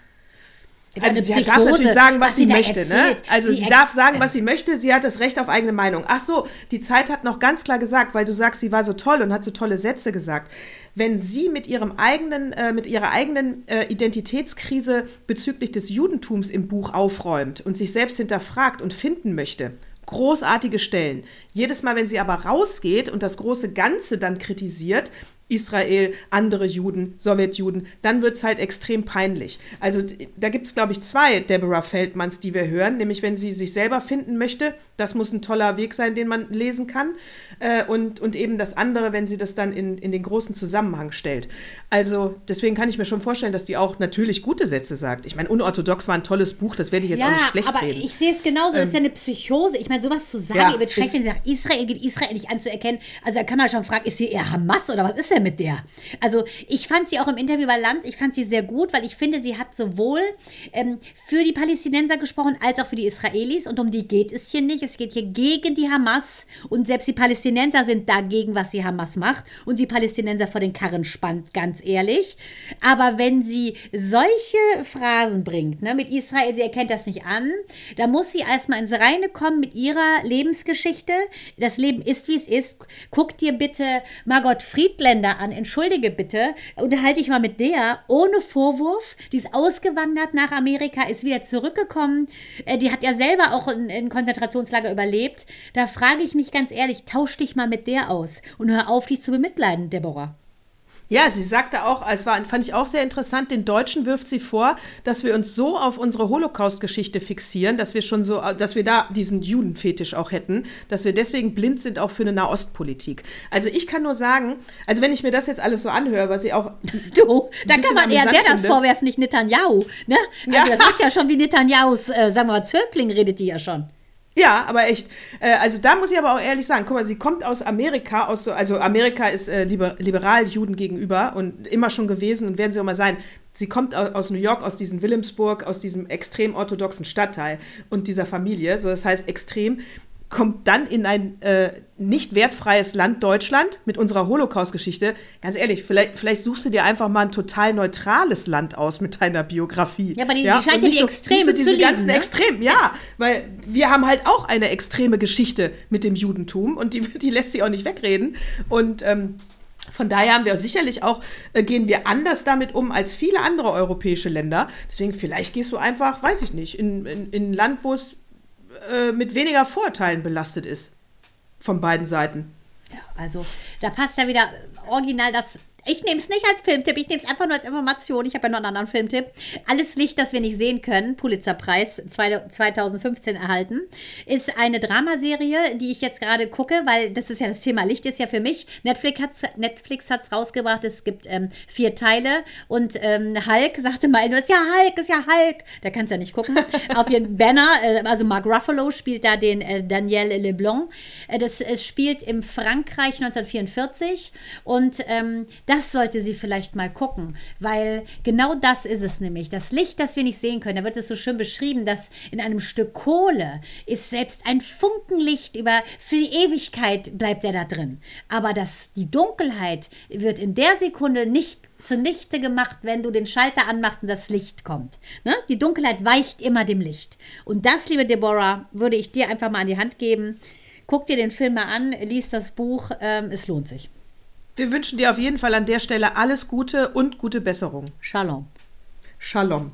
also Eine sie darf natürlich sagen, was, was sie möchte, ne? Also Sie sie darf sagen, was sie möchte. Sie hat das Recht auf eigene Meinung. Ach so, die Zeit hat noch ganz klar gesagt, weil du sagst, sie war so toll und hat so tolle Sätze gesagt. Wenn sie mit ihrem eigenen, äh, mit ihrer eigenen äh, Identitätskrise bezüglich des Judentums im Buch aufräumt und sich selbst hinterfragt und finden möchte, großartige Stellen. Jedes Mal, wenn sie aber rausgeht und das große Ganze dann kritisiert, Israel, andere Juden, Sowjetjuden, dann wird es halt extrem peinlich. Also da gibt es, glaube ich, zwei Deborah Feldmanns, die wir hören, nämlich wenn sie sich selber finden möchte, das muss ein toller Weg sein, den man lesen kann, äh, und, und eben das andere, wenn sie das dann in, in den großen Zusammenhang stellt. Also deswegen kann ich mir schon vorstellen, dass die auch natürlich gute Sätze sagt. Ich meine, Unorthodox war ein tolles Buch, das werde ich jetzt ja, auch nicht schlecht aber reden. ich sehe es genauso, das ist ja eine Psychose. Ich meine, sowas zu sagen, Ja, ihr wird schrecklich, ist- wenn sie sagt, Israel geht Israel nicht anzuerkennen. Also da kann man schon fragen, ist sie eher Hamas oder was ist denn mit der? Also ich fand sie auch im Interview bei Lanz, ich fand sie sehr gut, weil ich finde, sie hat sowohl ähm, für die Palästinenser gesprochen, als auch für die Israelis. Und um die geht es hier nicht. Es geht hier gegen die Hamas. Und selbst die Palästinenser sind dagegen, was die Hamas macht. Und die Palästinenser vor den Karren spannt, ganz ehrlich. Aber wenn sie solche Phrasen bringt, ne, mit Israel, sie erkennt das nicht an, da muss sie erstmal ins Reine kommen mit ihrer Lebensgeschichte. Das Leben ist, wie es ist. Guck dir bitte Margot Friedländer an, entschuldige bitte, unterhalte dich mal mit der, ohne Vorwurf. Die ist ausgewandert nach Amerika, ist wieder zurückgekommen. Äh, Die hat ja selber auch ein, ein Konzentrationslager überlebt. Da frage ich mich ganz ehrlich, tausch dich mal mit der aus und hör auf, dich zu bemitleiden, Deborah. Ja, sie sagte auch, es war, fand ich auch sehr interessant, den Deutschen wirft sie vor, dass wir uns so auf unsere Holocaust-Geschichte fixieren, dass wir schon so, dass wir da diesen Judenfetisch auch hätten, dass wir deswegen blind sind auch für eine Nahostpolitik. Also ich kann nur sagen, also wenn ich mir das jetzt alles so anhöre, was sie auch Du, da kann man eher der das vorwerfen, nicht Netanyahu. Ne? Also Ja. das ist ja schon wie Netanyahus, äh, sagen wir mal, Zögling redet die ja schon. Ja, aber echt. Äh, also da muss ich aber auch ehrlich sagen, guck mal, sie kommt aus Amerika, aus so, also Amerika ist äh, liber, liberal Juden gegenüber und immer schon gewesen und werden sie auch mal sein. Sie kommt aus, New York, aus diesem Williamsburg, aus diesem extrem orthodoxen Stadtteil und dieser Familie, so das heißt extrem, kommt dann in ein äh, nicht wertfreies Land Deutschland mit unserer Holocaust-Geschichte. Ganz ehrlich, vielleicht, vielleicht suchst du dir einfach mal ein total neutrales Land aus mit deiner Biografie. Ja, aber die- die und scheint ja die so, Extreme so zu diese lieben, ganzen ne? Extremen, ja, weil wir haben halt auch eine extreme Geschichte mit dem Judentum und die, die lässt sich auch nicht wegreden. Und ähm, von daher haben wir sicherlich auch, äh, gehen wir anders damit um als viele andere europäische Länder. Deswegen vielleicht gehst du einfach, weiß ich nicht, in, in, in ein Land, wo es äh, mit weniger Vorurteilen belastet ist. Von beiden Seiten. Also da passt ja wieder original das. Ich nehme es nicht als Filmtipp, ich nehme es einfach nur als Information. Ich habe ja noch einen anderen Filmtipp. Alles Licht, das wir nicht sehen können, Pulitzerpreis zwei- 2015 erhalten, ist eine Dramaserie, die ich jetzt gerade gucke, weil das ist ja das Thema Licht ist ja für mich. Netflix hat es Netflix hat's rausgebracht, es gibt ähm, vier Teile und ähm, Hulk sagte mal, das ist ja Hulk, ist ja Hulk. Da kannst du ja nicht gucken. Auf ihren Banner, äh, also Mark Ruffalo spielt da den äh, Daniel Leblanc. Äh, das es spielt im Frankreich 1944 und ähm, das sollte sie vielleicht mal gucken, weil genau das ist es nämlich. Das Licht, das wir nicht sehen können, da wird es so schön beschrieben, dass in einem Stück Kohle ist selbst ein Funkenlicht über für die Ewigkeit bleibt er da drin. Aber das, die Dunkelheit wird in der Sekunde nicht zunichte gemacht, wenn du den Schalter anmachst und das Licht kommt. Ne? Die Dunkelheit weicht immer dem Licht. Und das, liebe Deborah, würde ich dir einfach mal an die Hand geben. Guck dir den Film mal an, lies das Buch, ähm, es lohnt sich. Wir wünschen dir auf jeden Fall an der Stelle alles Gute und gute Besserung. Shalom. Shalom.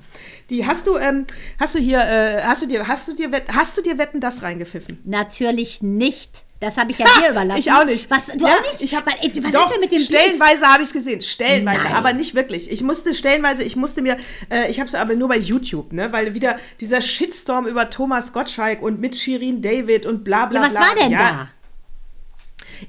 Die hast du, ähm, hast du hier, äh, hast du dir, hast du dir, hast du dir Wetten das reingepfiffen? Natürlich nicht. Das habe ich ja dir überlassen. Ich auch nicht. Was, du Ja, auch nicht? Ich hab, was, was doch, ist denn mit dem? Stellenweise habe ich es gesehen. Stellenweise, Nein. aber nicht wirklich. Ich musste stellenweise, ich musste mir, äh, ich habe es aber nur bei YouTube, ne, weil wieder dieser Shitstorm über Thomas Gottschalk und mit Shirin David und bla bla Ja, was bla. war denn ja. da?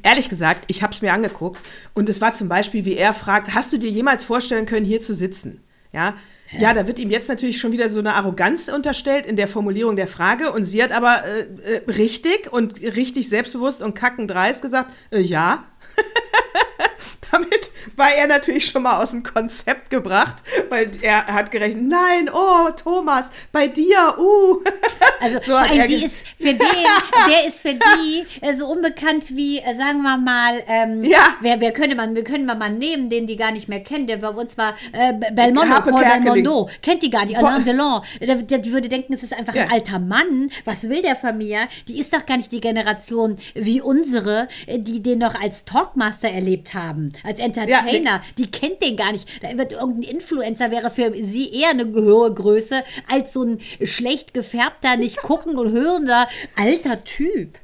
Ehrlich gesagt, ich habe es mir angeguckt und es war zum Beispiel, wie er fragt, hast du dir jemals vorstellen können, hier zu sitzen? Ja, ja, da wird ihm jetzt natürlich schon wieder so eine Arroganz unterstellt in der Formulierung der Frage und sie hat aber äh, äh, richtig und richtig selbstbewusst und kackendreist gesagt, äh, ja. Damit war er natürlich schon mal aus dem Konzept gebracht, weil er hat gerechnet, nein, oh, Thomas, bei dir, uh. Also So die ist für den, der ist für die äh, so unbekannt wie, äh, sagen wir mal, ähm, Ja. wer, wer könnte man, wir können wir mal nehmen, den die gar nicht mehr kennen, der bei uns war äh, Belmondo, Harpe Paul Kerkeling. Belmondo, kennt die gar nicht, Alain Delon, die würde denken, es ist einfach ein Ja. alter Mann, was will der von mir? Die ist doch gar nicht die Generation wie unsere, äh, die den noch als Talkmaster erlebt haben, als Entertainer, die kennt den gar nicht, da wird irgendein Influencer, wäre für sie eher eine hohe Größe, als so ein schlecht gefärbter, nicht gucken und hörender alter Typ.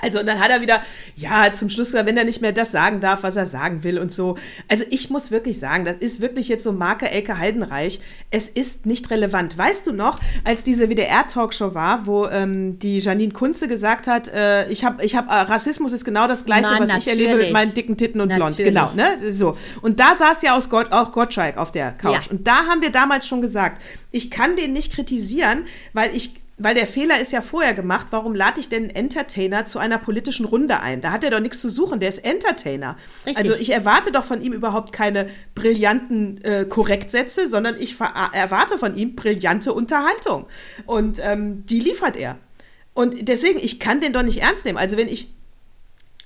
Also und dann hat er wieder, ja, zum Schluss gesagt, wenn er nicht mehr das sagen darf, was er sagen will und so. Also ich muss wirklich sagen, das ist wirklich jetzt so Marke Elke Heidenreich. Es ist nicht relevant. Weißt du noch, als diese WDR-Talkshow war, wo ähm, die Janine Kunze gesagt hat, äh, ich habe, ich habe, äh, Rassismus ist genau das Gleiche, Na, was ich erlebe mit natürlich. meinen dicken Titten und blond. Natürlich. Genau, ne? So. Und da saß ja aus Gott, auch Gottschalk auf der Couch. Ja. Und da haben wir damals schon gesagt, ich kann den nicht kritisieren, weil ich weil der Fehler ist ja vorher gemacht, warum lade ich denn einen Entertainer zu einer politischen Runde ein? Da hat er doch nichts zu suchen, der ist Entertainer. Richtig. Also ich erwarte doch von ihm überhaupt keine brillanten äh, Korrektsätze, sondern ich ver- erwarte von ihm brillante Unterhaltung. Und ähm, die liefert er. Und deswegen, ich kann den doch nicht ernst nehmen. Also wenn ich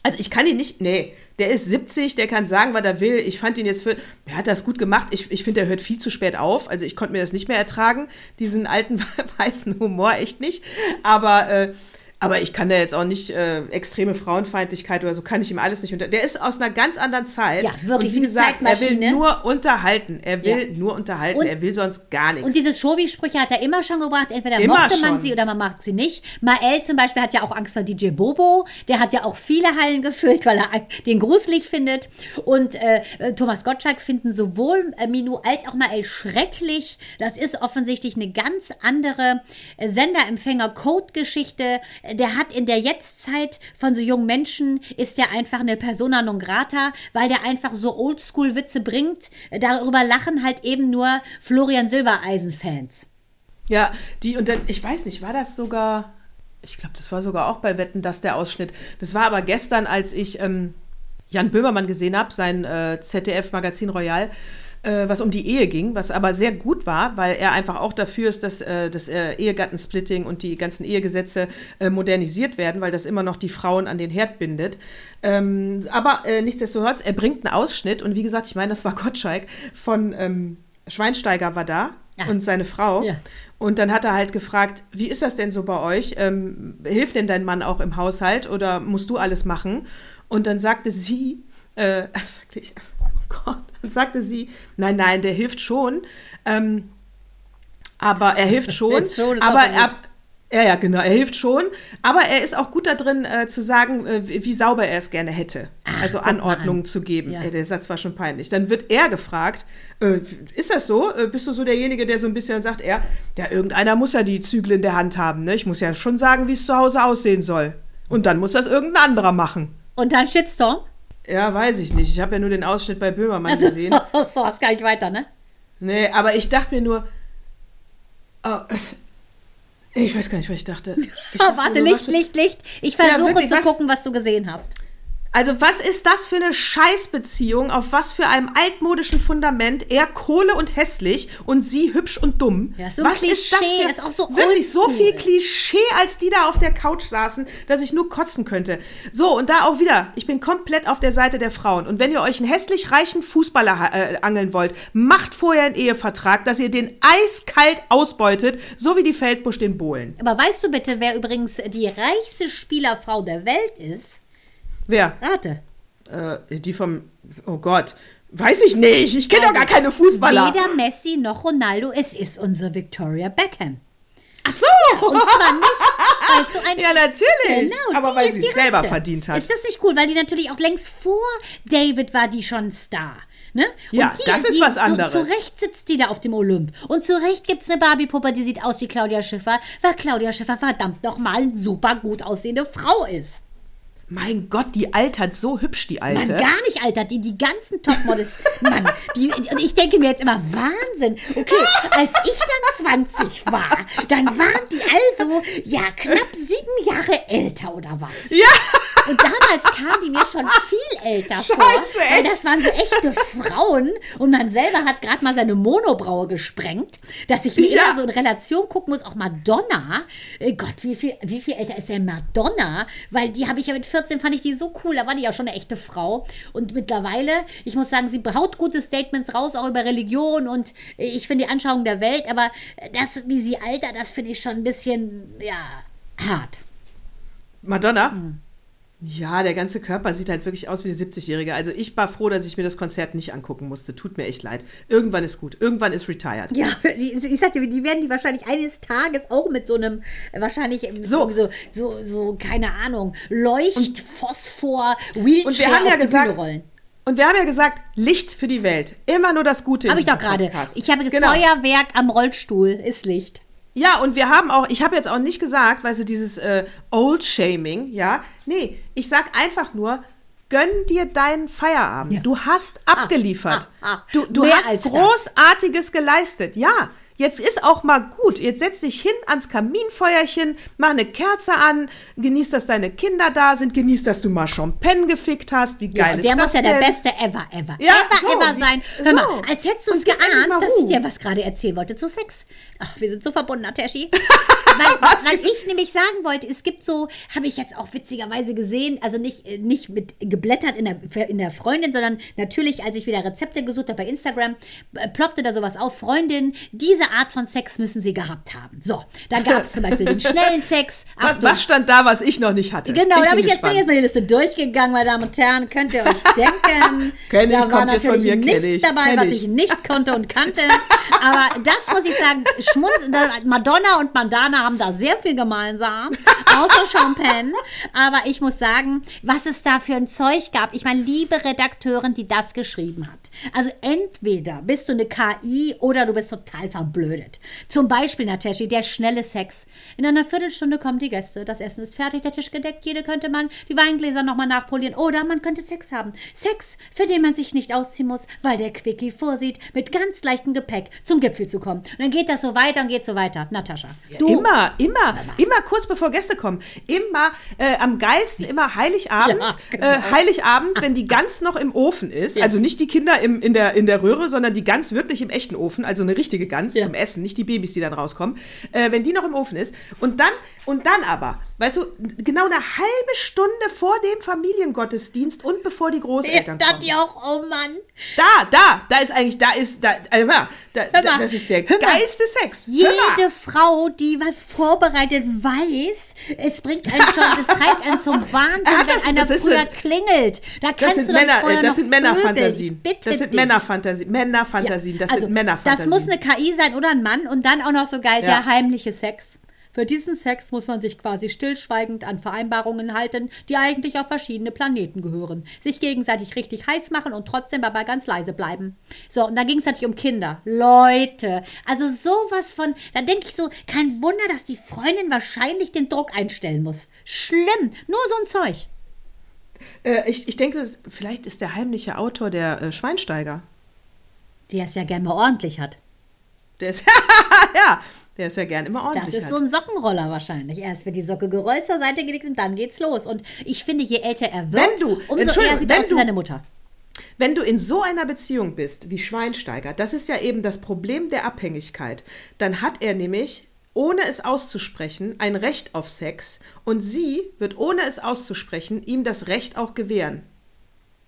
also ich kann ihn nicht, nee, der ist 70, der kann sagen, was er will. Ich fand ihn jetzt für, er hat das gut gemacht. Ich, ich finde, er hört viel zu spät auf. Also ich konnte mir das nicht mehr ertragen, diesen alten weißen Humor, echt nicht. Aber, äh, aber ich kann da jetzt auch nicht äh, extreme Frauenfeindlichkeit oder so, kann ich ihm alles nicht unter. Der ist aus einer ganz anderen Zeit. Ja, wirklich, Und wie gesagt, er will nur unterhalten. Er will Ja. nur unterhalten. Und- er will sonst gar nichts. Und diese Shovi-Sprüche hat er immer schon gebracht. Entweder Immer mochte man schon. sie oder man mag sie nicht. Mael zum Beispiel hat ja auch Angst vor DJ Bobo. Der hat ja auch viele Hallen gefüllt, weil er den gruselig findet. Und äh, äh, Thomas Gottschalk finden sowohl äh, Minu als auch Mael schrecklich. Das ist offensichtlich eine ganz andere äh, Senderempfänger-Code-Geschichte. Der hat in der Jetztzeit von so jungen Menschen ist der einfach eine Persona non grata, weil der einfach so Oldschool-Witze bringt. Darüber lachen halt eben nur Florian Silbereisen-Fans. Ja, die und dann, ich weiß nicht, war das sogar, ich glaube, das war sogar auch bei Wetten, dass der Ausschnitt. Das war aber gestern, als ich ähm, Jan Böhmermann gesehen habe, sein äh, ZDF-Magazin Royal, äh, was um die Ehe ging, was aber sehr gut war, weil er einfach auch dafür ist, dass äh, das äh, Ehegattensplitting und die ganzen Ehegesetze äh, modernisiert werden, weil das immer noch die Frauen an den Herd bindet. Ähm, aber äh, nichtsdestotrotz, er bringt einen Ausschnitt und wie gesagt, ich meine, das war Gottschalk von ähm, Schweinsteiger war da Ja. und seine Frau. Ja. Und dann hat er halt gefragt, wie ist das denn so bei euch? Ähm, hilft denn dein Mann auch im Haushalt oder musst du alles machen? Und dann sagte sie, äh, wirklich, oh Gott, dann sagte sie, nein, nein, der hilft schon. Ähm, aber er hilft schon. Hilft schon, aber er, ja, ja, genau, er hilft schon. Aber er ist auch gut darin, äh, zu sagen, äh, wie, wie sauber er es gerne hätte. also guck mal Anordnungen an. zu geben. Ja. Ja, der Satz war schon peinlich. Dann wird er gefragt, äh, ist das so? Äh, bist du so derjenige, der so ein bisschen sagt, er, ja, irgendeiner muss ja die Zügel in der Hand haben. Ne? Ich muss ja schon sagen, wie es zu Hause aussehen soll. Und dann muss das irgendein anderer machen. Und dann Shitstorm. Ja, weiß ich nicht. Ich habe ja nur den Ausschnitt bei Böhmermann Also, gesehen. so, hast gar nicht weiter, ne? Nee, aber ich dachte mir nur, oh, ich weiß gar nicht, was ich dachte. Ich dachte Warte, nur, Licht, Licht, Licht. Ich versuche wirklich, zu gucken, was du gesehen hast. Also was ist das für eine Scheißbeziehung? Auf was für einem altmodischen Fundament? Er Kohle und hässlich und sie hübsch und dumm. Ja, so was ist das Klischee, für ist auch so wirklich so viel Klischee, als die da auf der Couch saßen, dass ich nur kotzen könnte. So und da auch wieder. Ich bin komplett auf der Seite der Frauen. Und wenn ihr euch einen hässlich reichen Fußballer äh, angeln wollt, macht vorher einen Ehevertrag, dass ihr den eiskalt ausbeutet, so wie die Feldbusch den Bohlen. Aber weißt du bitte, wer übrigens die reichste Spielerfrau der Welt ist? Wer? Rate. Äh, die vom. Oh Gott. Weiß ich nicht. Ich kenne doch gar keine Fußballer. Weder Messi noch Ronaldo, es ist unsere Victoria Beckham. Ach so. Und zwar nicht, weißt du, ein Ja, natürlich. Genau, Aber weil sie es selber Reichste. verdient hat. Ist das nicht cool? Weil die natürlich auch längst vor David war die schon Star. Ne? Ja, die, das ist die, was anderes. Zu, zu Recht sitzt die da auf dem Olymp. Und zu Recht gibt es eine Barbie-Puppe, die sieht aus wie Claudia Schiffer, weil Claudia Schiffer verdammt nochmal eine super gut aussehende Frau ist. Mein Gott, die altert so hübsch, die Mann, Alte. gar nicht, Alter. Die, die ganzen Topmodels. Mann, die, und ich denke mir jetzt immer, Wahnsinn. Okay, als ich dann 20 war, dann waren die also, ja, knapp sieben Jahre älter oder was. Ja, Und damals kamen die mir schon viel älter vor. Scheiße, Weil echt? das waren so echte Frauen. Und man selber hat gerade mal seine Monobraue gesprengt. Dass ich mir Ja. immer so in Relation gucken muss. Auch Madonna. Äh, Gott, wie viel, wie viel älter ist denn Madonna? Weil die habe ich ja mit 14, fand ich die so cool. Da war die ja schon eine echte Frau. Und mittlerweile, ich muss sagen, sie haut gute Statements raus, auch über Religion. Und äh, ich finde die Anschauung der Welt. Aber das, wie sie altert, das finde ich schon ein bisschen, ja, hart. Madonna? Hm. Ja, der ganze Körper sieht halt wirklich aus wie eine 70-Jährige. Also ich war froh, dass ich mir das Konzert nicht angucken musste. Tut mir echt leid. Irgendwann ist gut. Irgendwann ist retired. Ja, die, ich sagte, die werden die wahrscheinlich eines Tages auch mit so einem, äh, wahrscheinlich So. so, so, so keine Ahnung, Leucht, Phosphor, Wheelchair Und wir haben ja gesagt, und wir haben ja gesagt, Licht für die Welt. Immer nur das Gute Habe ich doch gerade. Ich habe Genau. Feuerwerk am Rollstuhl, ist Licht. Ja, und wir haben auch, ich habe jetzt auch nicht gesagt, weißt du, dieses äh, Old-Shaming, ja. Nee, ich sag einfach nur, gönn dir deinen Feierabend. Du hast abgeliefert. ah, ah. Du, du Mehr hast. Großartiges geleistet. Ja, jetzt ist auch mal gut. Jetzt setz dich hin ans Kaminfeuerchen, mach eine Kerze an, genieß, dass deine Kinder da sind, genieß, dass du mal Champagne gefickt hast. Wie geil Ja, ist der das muss ja der denn? Beste ever, ever, Ja, ever, so, ever sein. Hör mal, so. als hättest du es mal geahnt, dass ich dir was gerade erzählen wollte zu Sex. Ach, wir sind so verbunden, Nataschi. weil, Was? weil ich nämlich sagen wollte, es gibt so, habe ich jetzt auch witzigerweise gesehen, also nicht, äh, nicht mit geblättert in der, in der Freundin, sondern natürlich, als ich wieder Rezepte gesucht habe bei Instagram, äh, ploppte da sowas auf. Freundin, diese Art von Sex müssen sie gehabt haben. So, da gab es zum Beispiel den schnellen Sex. Was, was stand da, was ich noch nicht hatte? Genau, da bin habe ich jetzt, bin jetzt mal die Liste durchgegangen, meine Damen und Herren. Könnt ihr euch denken? Kenn ich, da war natürlich mir, nichts ich, dabei, was ich. ich nicht konnte und kannte. Aber das muss ich sagen, Schmunz, Madonna und Mandana haben da sehr viel gemeinsam, außer Champagne. Aber ich muss sagen, was es da für ein Zeug gab. Ich meine, liebe Redakteurin, die das geschrieben hat. Also entweder bist du eine KI oder du bist total verblödet. Zum Beispiel, Nataschi, der schnelle Sex. In einer Viertelstunde kommen die Gäste. Das Essen ist fertig, der Tisch gedeckt. Jede könnte man die Weingläser nochmal nachpolieren. Oder man könnte Sex haben. Sex, für den man sich nicht ausziehen muss, weil der Quickie vorsieht, mit ganz leichtem Gepäck zum Gipfel zu kommen. Und dann geht das so weiter und geht so weiter. Natascha, du. Immer, immer, immer kurz bevor Gäste kommen. Immer äh, am geilsten, immer Heiligabend. Ja, genau. äh, Heiligabend, wenn die Gans noch im Ofen ist. Also nicht die Kinder im, in, der, in der Röhre, sondern die Gans wirklich im echten Ofen. Also eine richtige Gans Ja. zum Essen, nicht die Babys, die dann rauskommen. Äh, wenn die noch im Ofen ist. Und dann, und dann aber, weißt du, genau eine halbe Stunde vor dem Familiengottesdienst und bevor die Großeltern Da kommen. die auch, oh Mann. Da, da, da ist eigentlich, da ist, da, also, da, da, mal, das ist der geilste Sex. Jede. Frau, die was vorbereitet, weiß, es bringt einen schon, es treibt einen zum Wahnsinn, Ah, wenn das- einer das früher klingelt. Da kannst Das sind du Männer, äh, das sind Männerfantasien. Ich Das sind. Männerfantasien. Männerfantasien. Das also, sind Männerfantasien. Das muss eine KI sein oder ein Mann und dann auch noch so geil Ja. der heimliche Sex. Für diesen Sex muss man sich quasi stillschweigend an Vereinbarungen halten, die eigentlich auf verschiedene Planeten gehören. Sich gegenseitig richtig heiß machen und trotzdem dabei ganz leise bleiben. So, und dann ging es natürlich um Kinder. Leute, also sowas von, da denke ich so, kein Wunder, dass die Freundin wahrscheinlich den Druck einstellen muss. Schlimm, nur so ein Zeug. Äh, ich, ich denke, das, vielleicht ist der heimliche Autor der äh, Schweinsteiger. Der es ja gern mal ordentlich hat. Der ist, ja, der ist ja gern immer Das ordentlich. ist halt. so ein Sockenroller wahrscheinlich. Erst wird die Socke gerollt, zur Seite gelegt und dann geht's los. Und ich finde, je älter er wird, du- umso eher sieht er aus wie seine Mutter. Wenn du in so einer Beziehung bist wie Schweinsteiger, das ist ja eben das Problem der Abhängigkeit, dann hat er nämlich, ohne es auszusprechen, ein Recht auf Sex und sie wird, ohne es auszusprechen, ihm das Recht auch gewähren.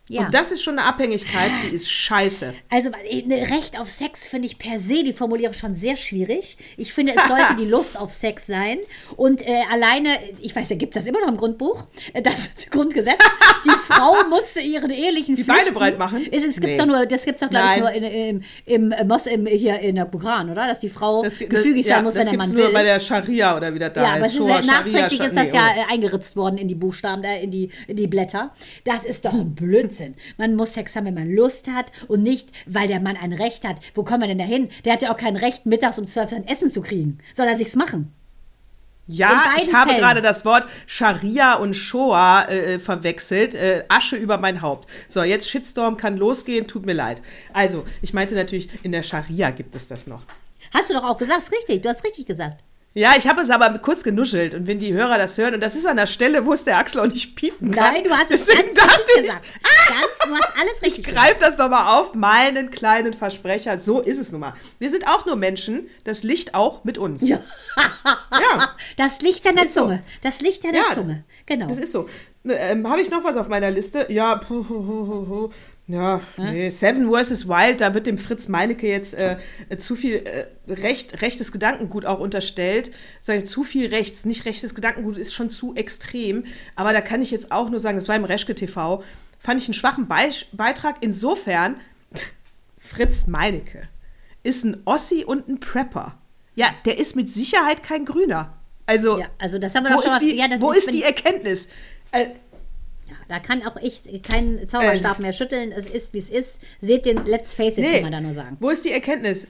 Ja. Und das ist schon eine Abhängigkeit, die ist scheiße. Also ein Recht auf Sex finde ich per se die Formulierung schon sehr schwierig. Ich finde, es sollte die Lust auf Sex sein. Und äh, alleine, ich weiß, ja, gibt das immer noch im Grundbuch, äh, das Grundgesetz. Die Frau musste ihren ehelichen Die Beine breit machen? Es, es gibt's Nee. doch nur, das gibt es doch, glaube ich, nur in, im, im, im, Mos, im, hier in der Koran, oder? Dass die Frau Das, das, gefügig sein ja, muss, das wenn der Mann nur will. bei der Scharia oder wie das da Ja, heißt. aber es ist ja, Scharia, nachträglich ist das ja nee, äh, eingeritzt worden in die Buchstaben, äh, in, die, in die Blätter. Das ist doch ein Blödsinn. Man muss Sex haben, wenn man Lust hat und nicht, weil der Mann ein Recht hat. Wo kommen wir denn da hin? Der hat ja auch kein Recht, mittags um 12 sein Essen zu kriegen. Soll er sich's machen? Ja, ich habe Fällen. gerade das Wort Scharia und Shoah äh, verwechselt. Äh, Asche über mein Haupt. So, jetzt Shitstorm kann losgehen, tut mir leid. Also, ich meinte natürlich, in der Scharia gibt es das noch. Hast du doch auch gesagt, ist richtig. Du hast richtig gesagt. Ja, ich habe es aber kurz genuschelt und wenn die Hörer das hören, und das ist an der Stelle, wo es der Axel auch nicht piepen kann. Nein, du hast es Deswegen ganz richtig ich, gesagt. Ganz, du hast alles richtig ich gesagt. greif das nochmal auf, meinen kleinen Versprecher. So ist es nun mal. Wir sind auch nur Menschen, das Licht auch mit uns. Ja. ja. Das Licht an der Ist so. Zunge. Das Licht an der Ja, Zunge. Genau. Das ist so. Ähm, Habe ich noch was auf meiner Liste? Ja, puh, puh, puh, puh, Ja, nee. Seven vs. Wild, da wird dem Fritz Meinecke jetzt äh, zu viel äh, Recht, rechtes Gedankengut auch unterstellt. Sagen, zu viel rechts, nicht rechtes Gedankengut ist schon zu extrem. Aber da kann ich jetzt auch nur sagen, das war im Reschke TV, fand ich einen schwachen Be Beitrag. Insofern, Fritz Meinecke ist ein Ossi und ein Prepper. Ja, der ist mit Sicherheit kein Grüner. Also, Ja, also das haben wir wo doch schon ist die, ja, das wo ist, die Erkenntnis? Äh, Da kann auch ich keinen Zauberstab Äh, mehr schütteln. Es ist, wie es ist. Seht den Let's Face It, Nee. kann man da nur sagen. Wo ist die Erkenntnis?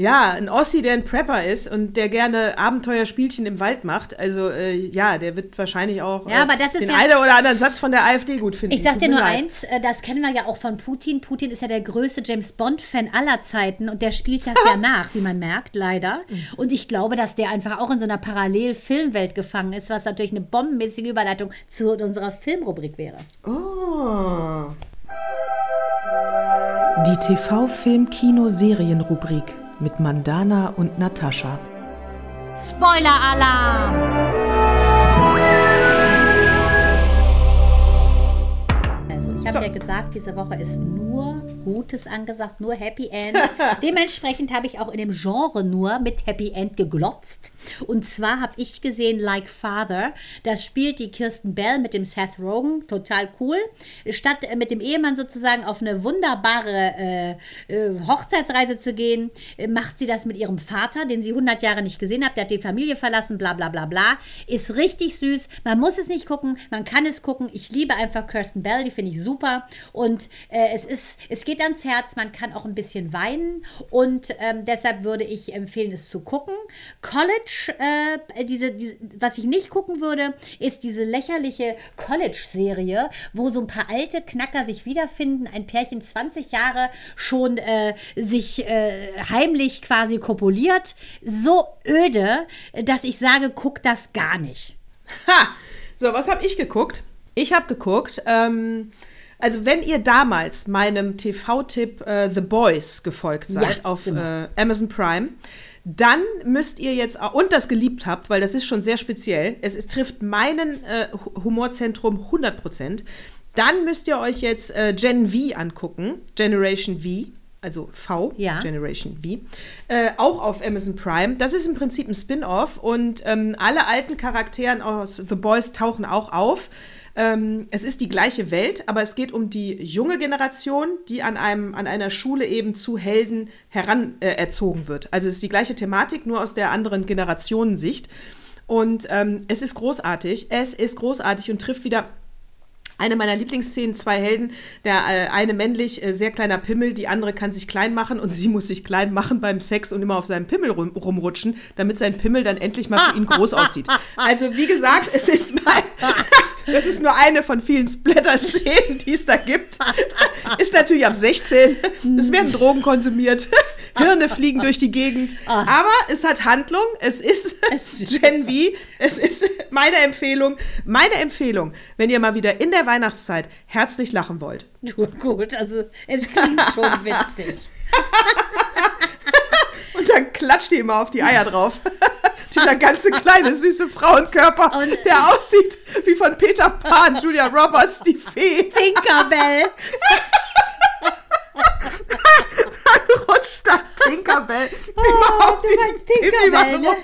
Ja, ein Ossi, der ein Prepper ist und der gerne Abenteuerspielchen im Wald macht. Also äh, ja, der wird wahrscheinlich auch Ja, äh, aber das ist den ja- einen oder anderen Satz von der AfD gut finden. Ich sag Tut dir nur leid. eins, äh, das kennen wir ja auch von Putin. Putin ist ja der größte James Bond-Fan aller Zeiten und der spielt das ja nach, wie man merkt, leider. Und ich glaube, dass der einfach auch in so einer Parallel-Filmwelt gefangen ist, was natürlich eine bombenmäßige Überleitung zu unserer Filmrubrik wäre. Oh. Die TV-Film-Kino-Serien-Rubrik mit Mandana und Natascha. Spoiler-Alarm! Ja gesagt, diese Woche ist nur Gutes angesagt, nur Happy End. Dementsprechend habe ich auch in dem Genre nur mit Happy End geglotzt. Und zwar habe ich gesehen Like Father. Das spielt die Kirsten Bell mit dem Seth Rogen. Total cool. Statt äh, mit dem Ehemann sozusagen auf eine wunderbare äh, äh, Hochzeitsreise zu gehen, äh, macht sie das mit ihrem Vater, den sie 100 Jahre nicht gesehen hat. Der hat die Familie verlassen, bla bla bla bla. Ist richtig süß. Man muss es nicht gucken, man kann es gucken. Ich liebe einfach Kirsten Bell, die finde ich super. Und äh, es, ist, es geht ans Herz, man kann auch ein bisschen weinen. Und ähm, deshalb würde ich empfehlen, es zu gucken. College, äh, diese, diese, was ich nicht gucken würde, ist diese lächerliche College-Serie, wo so ein paar alte Knacker sich wiederfinden, ein Pärchen 20 Jahre schon äh, sich äh, heimlich quasi kopuliert. So öde, dass ich sage, guck das gar nicht. Ha! So, was habe ich geguckt? Ich habe geguckt, ähm, also wenn ihr damals meinem TV-Tipp äh, The Boys gefolgt seid Ja, auf genau. äh, Amazon Prime, dann müsst ihr jetzt auch, und das geliebt habt, weil das ist schon sehr speziell, es, es trifft meinen äh, Hu- Humorzentrum 100%, dann müsst ihr euch jetzt äh, Gen V angucken, Generation V, also V, Ja. Generation V, äh, auch auf Amazon Prime. Das ist im Prinzip ein Spin-off und ähm, alle alten Charakteren aus The Boys tauchen auch auf. Ähm, es ist die gleiche Welt, aber es geht um die junge Generation, die an, einem, an einer Schule eben zu Helden heran äh, wird. Also es ist die gleiche Thematik, nur aus der anderen Generationensicht. Und ähm, es ist großartig. Es ist großartig und trifft wieder eine meiner Lieblingsszenen, zwei Helden, der äh, eine männlich, äh, sehr kleiner Pimmel, die andere kann sich klein machen und sie muss sich klein machen beim Sex und immer auf seinem Pimmel rum, rumrutschen, damit sein Pimmel dann endlich mal für ihn groß aussieht. Also wie gesagt, es ist mein, das ist nur eine von vielen Splatter-Szenen, die es da gibt. Ist natürlich ab 16, es werden Drogen konsumiert, Hirne fliegen durch die Gegend, aber es hat Handlung, es ist Gen V, es ist meine Empfehlung, meine Empfehlung, wenn ihr mal wieder in der Weihnachtszeit herzlich lachen wollt. Gut, gut, also es klingt schon witzig. Und dann klatscht ihr immer auf die Eier drauf. Dieser ganze kleine, süße Frauenkörper, Und- der aussieht wie von Peter Pan, Julia Roberts, die Fee. Tinkerbell. Rutscht da Tinkerbell immer auf meinst Tinkerbell, ne?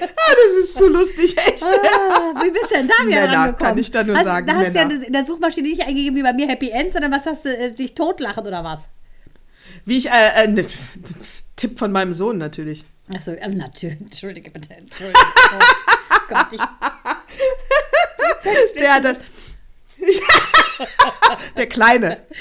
ah, das ist so lustig, echt. Ah, wie bist du denn da wieder Männer, rangekommen? kann ich da nur hast, sagen, Da hast du ja Männer. in der Suchmaschine nicht eingegeben wie bei mir Happy End, sondern was hast du, äh, sich totlachen oder was? Wie ich, äh, äh, ne, Tipp von meinem Sohn natürlich. Achso, äh, natürlich, entschuldige bitte, entschuldige. Oh Gott, ich, Der, das, der Kleine.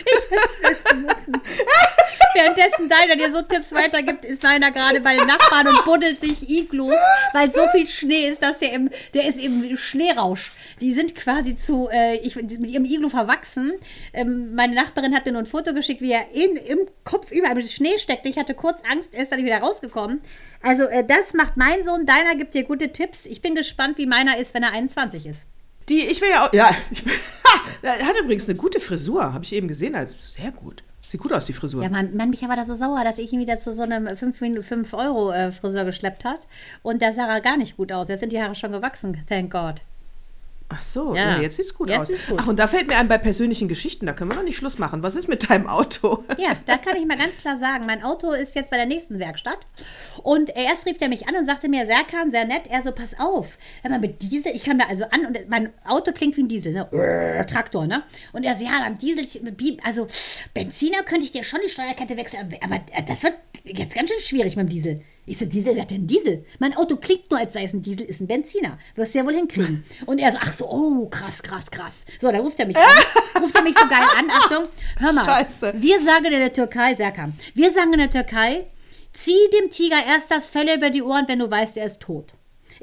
währenddessen deiner dir so Tipps weitergibt, ist meiner gerade bei den Nachbarn und buddelt sich Iglus, weil so viel Schnee ist, dass der im, der ist im Schneerausch. Die sind quasi zu, äh, ich, mit ihrem Iglu verwachsen. Ähm, meine Nachbarin hat mir nur ein Foto geschickt, wie er in, im Kopf über im Schnee steckte. Ich hatte kurz Angst, er ist dann wieder rausgekommen. Also äh, das macht mein Sohn. Deiner gibt dir gute Tipps. Ich bin gespannt, wie meiner ist, wenn er 21 ist. Die, ich will ja auch, ja, ich, ha, er hat übrigens eine gute Frisur, habe ich eben gesehen, also sehr gut. Sieht gut aus, die Frisur. Ja, man, man Micha war da so sauer, dass ich ihn wieder zu so einem 5-Euro-Friseur geschleppt hat. Und da sah er gar nicht gut aus. Jetzt sind die Haare schon gewachsen, thank God. Ach so, Ja. ja. jetzt sieht's gut Jetzt aus. gut. Ach, und da fällt mir ein, bei persönlichen Geschichten, da können wir noch nicht Schluss machen. Was ist mit deinem Auto? Ja, da kann ich mal ganz klar sagen, mein Auto ist jetzt bei der nächsten Werkstatt. Und erst rief er mich an und sagte mir, Serkan, sehr nett. Er so, pass auf, wenn man mit Diesel, ich kam da also an und mein Auto klingt wie ein Diesel, ne? Äh, Traktor, ne? Und er so, ja, beim Diesel, also Benziner könnte ich dir schon die Steuerkette wechseln, aber das wird jetzt ganz schön schwierig mit dem Diesel. Ich so, Diesel, wer denn Diesel? Mein Auto klingt nur, als sei es ein Diesel, ist ein Benziner. Wirst du ja wohl hinkriegen. Und er so, ach so, oh, krass, krass, krass. So, dann ruft er mich an, ruft er mich so geil an, Achtung, hör mal. Scheiße. Wir sagen in der Türkei, Serkan, wir sagen in der Türkei, zieh dem Tiger erst das Fell über die Ohren, wenn du weißt, er ist tot.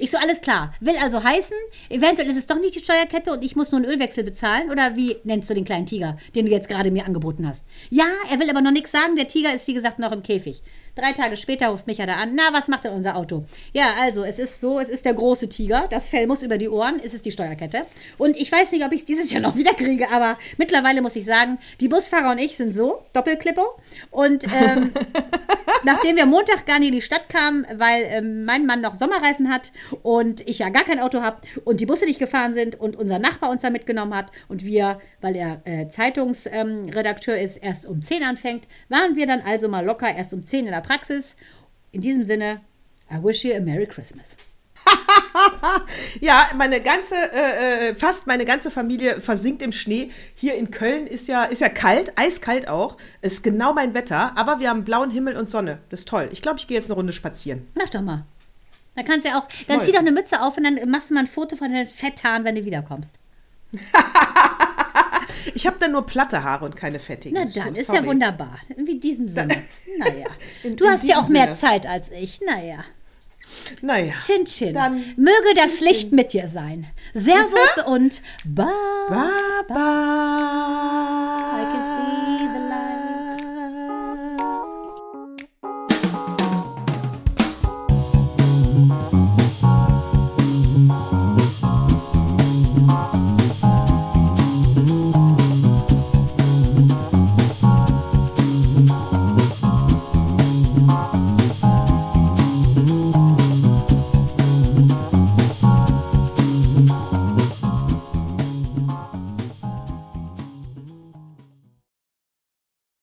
Ich so, alles klar. Will also heißen, eventuell ist es doch nicht die Steuerkette und ich muss nur einen Ölwechsel bezahlen? Oder wie nennst du den kleinen Tiger, den du jetzt gerade mir angeboten hast? Ja, er will aber noch nichts sagen. Der Tiger ist, wie gesagt, noch im Käfig. Drei Tage später ruft mich ja da an. Na, was macht denn unser Auto? Ja, also, es ist so, es ist der große Tiger. Das Fell muss über die Ohren. Es ist die Steuerkette. Und ich weiß nicht, ob ich es dieses Jahr noch wieder kriege, aber mittlerweile muss ich sagen, die Busfahrer und ich sind so, Doppelklippo. Und ähm, nachdem wir Montag gar nicht in die Stadt kamen, weil ähm, mein Mann noch Sommerreifen hat und ich ja gar kein Auto habe und die Busse nicht gefahren sind und unser Nachbar uns da mitgenommen hat und wir, weil er äh, Zeitungsredakteur ist, erst um 10 anfängt, waren wir dann also mal locker erst um 10 in der Praxis. In diesem Sinne, I wish you a Merry Christmas. Ja, meine ganze, äh, äh, fast meine ganze Familie versinkt im Schnee. Hier in Köln ist ja, ist ja kalt, eiskalt auch. Ist genau mein Wetter, aber wir haben blauen Himmel und Sonne. Das ist toll. Ich glaube, ich gehe jetzt eine Runde spazieren. Mach doch mal. Dann kannst du ja auch, dann Voll. zieh doch eine Mütze auf und dann machst du mal ein Foto von deinen Fetthaaren, wenn du wiederkommst. Ich habe dann nur platte Haare und keine fettigen. Na So- dann, ist sorry. ja wunderbar. In diesem Sinne. Naja. In- Du in hast ja auch mehr Sinne. Zeit als ich. Naja. Naja. Chin Chin. Dann Möge das Chin Licht Chin. mit dir sein. Servus und bye. Bye bye. I can see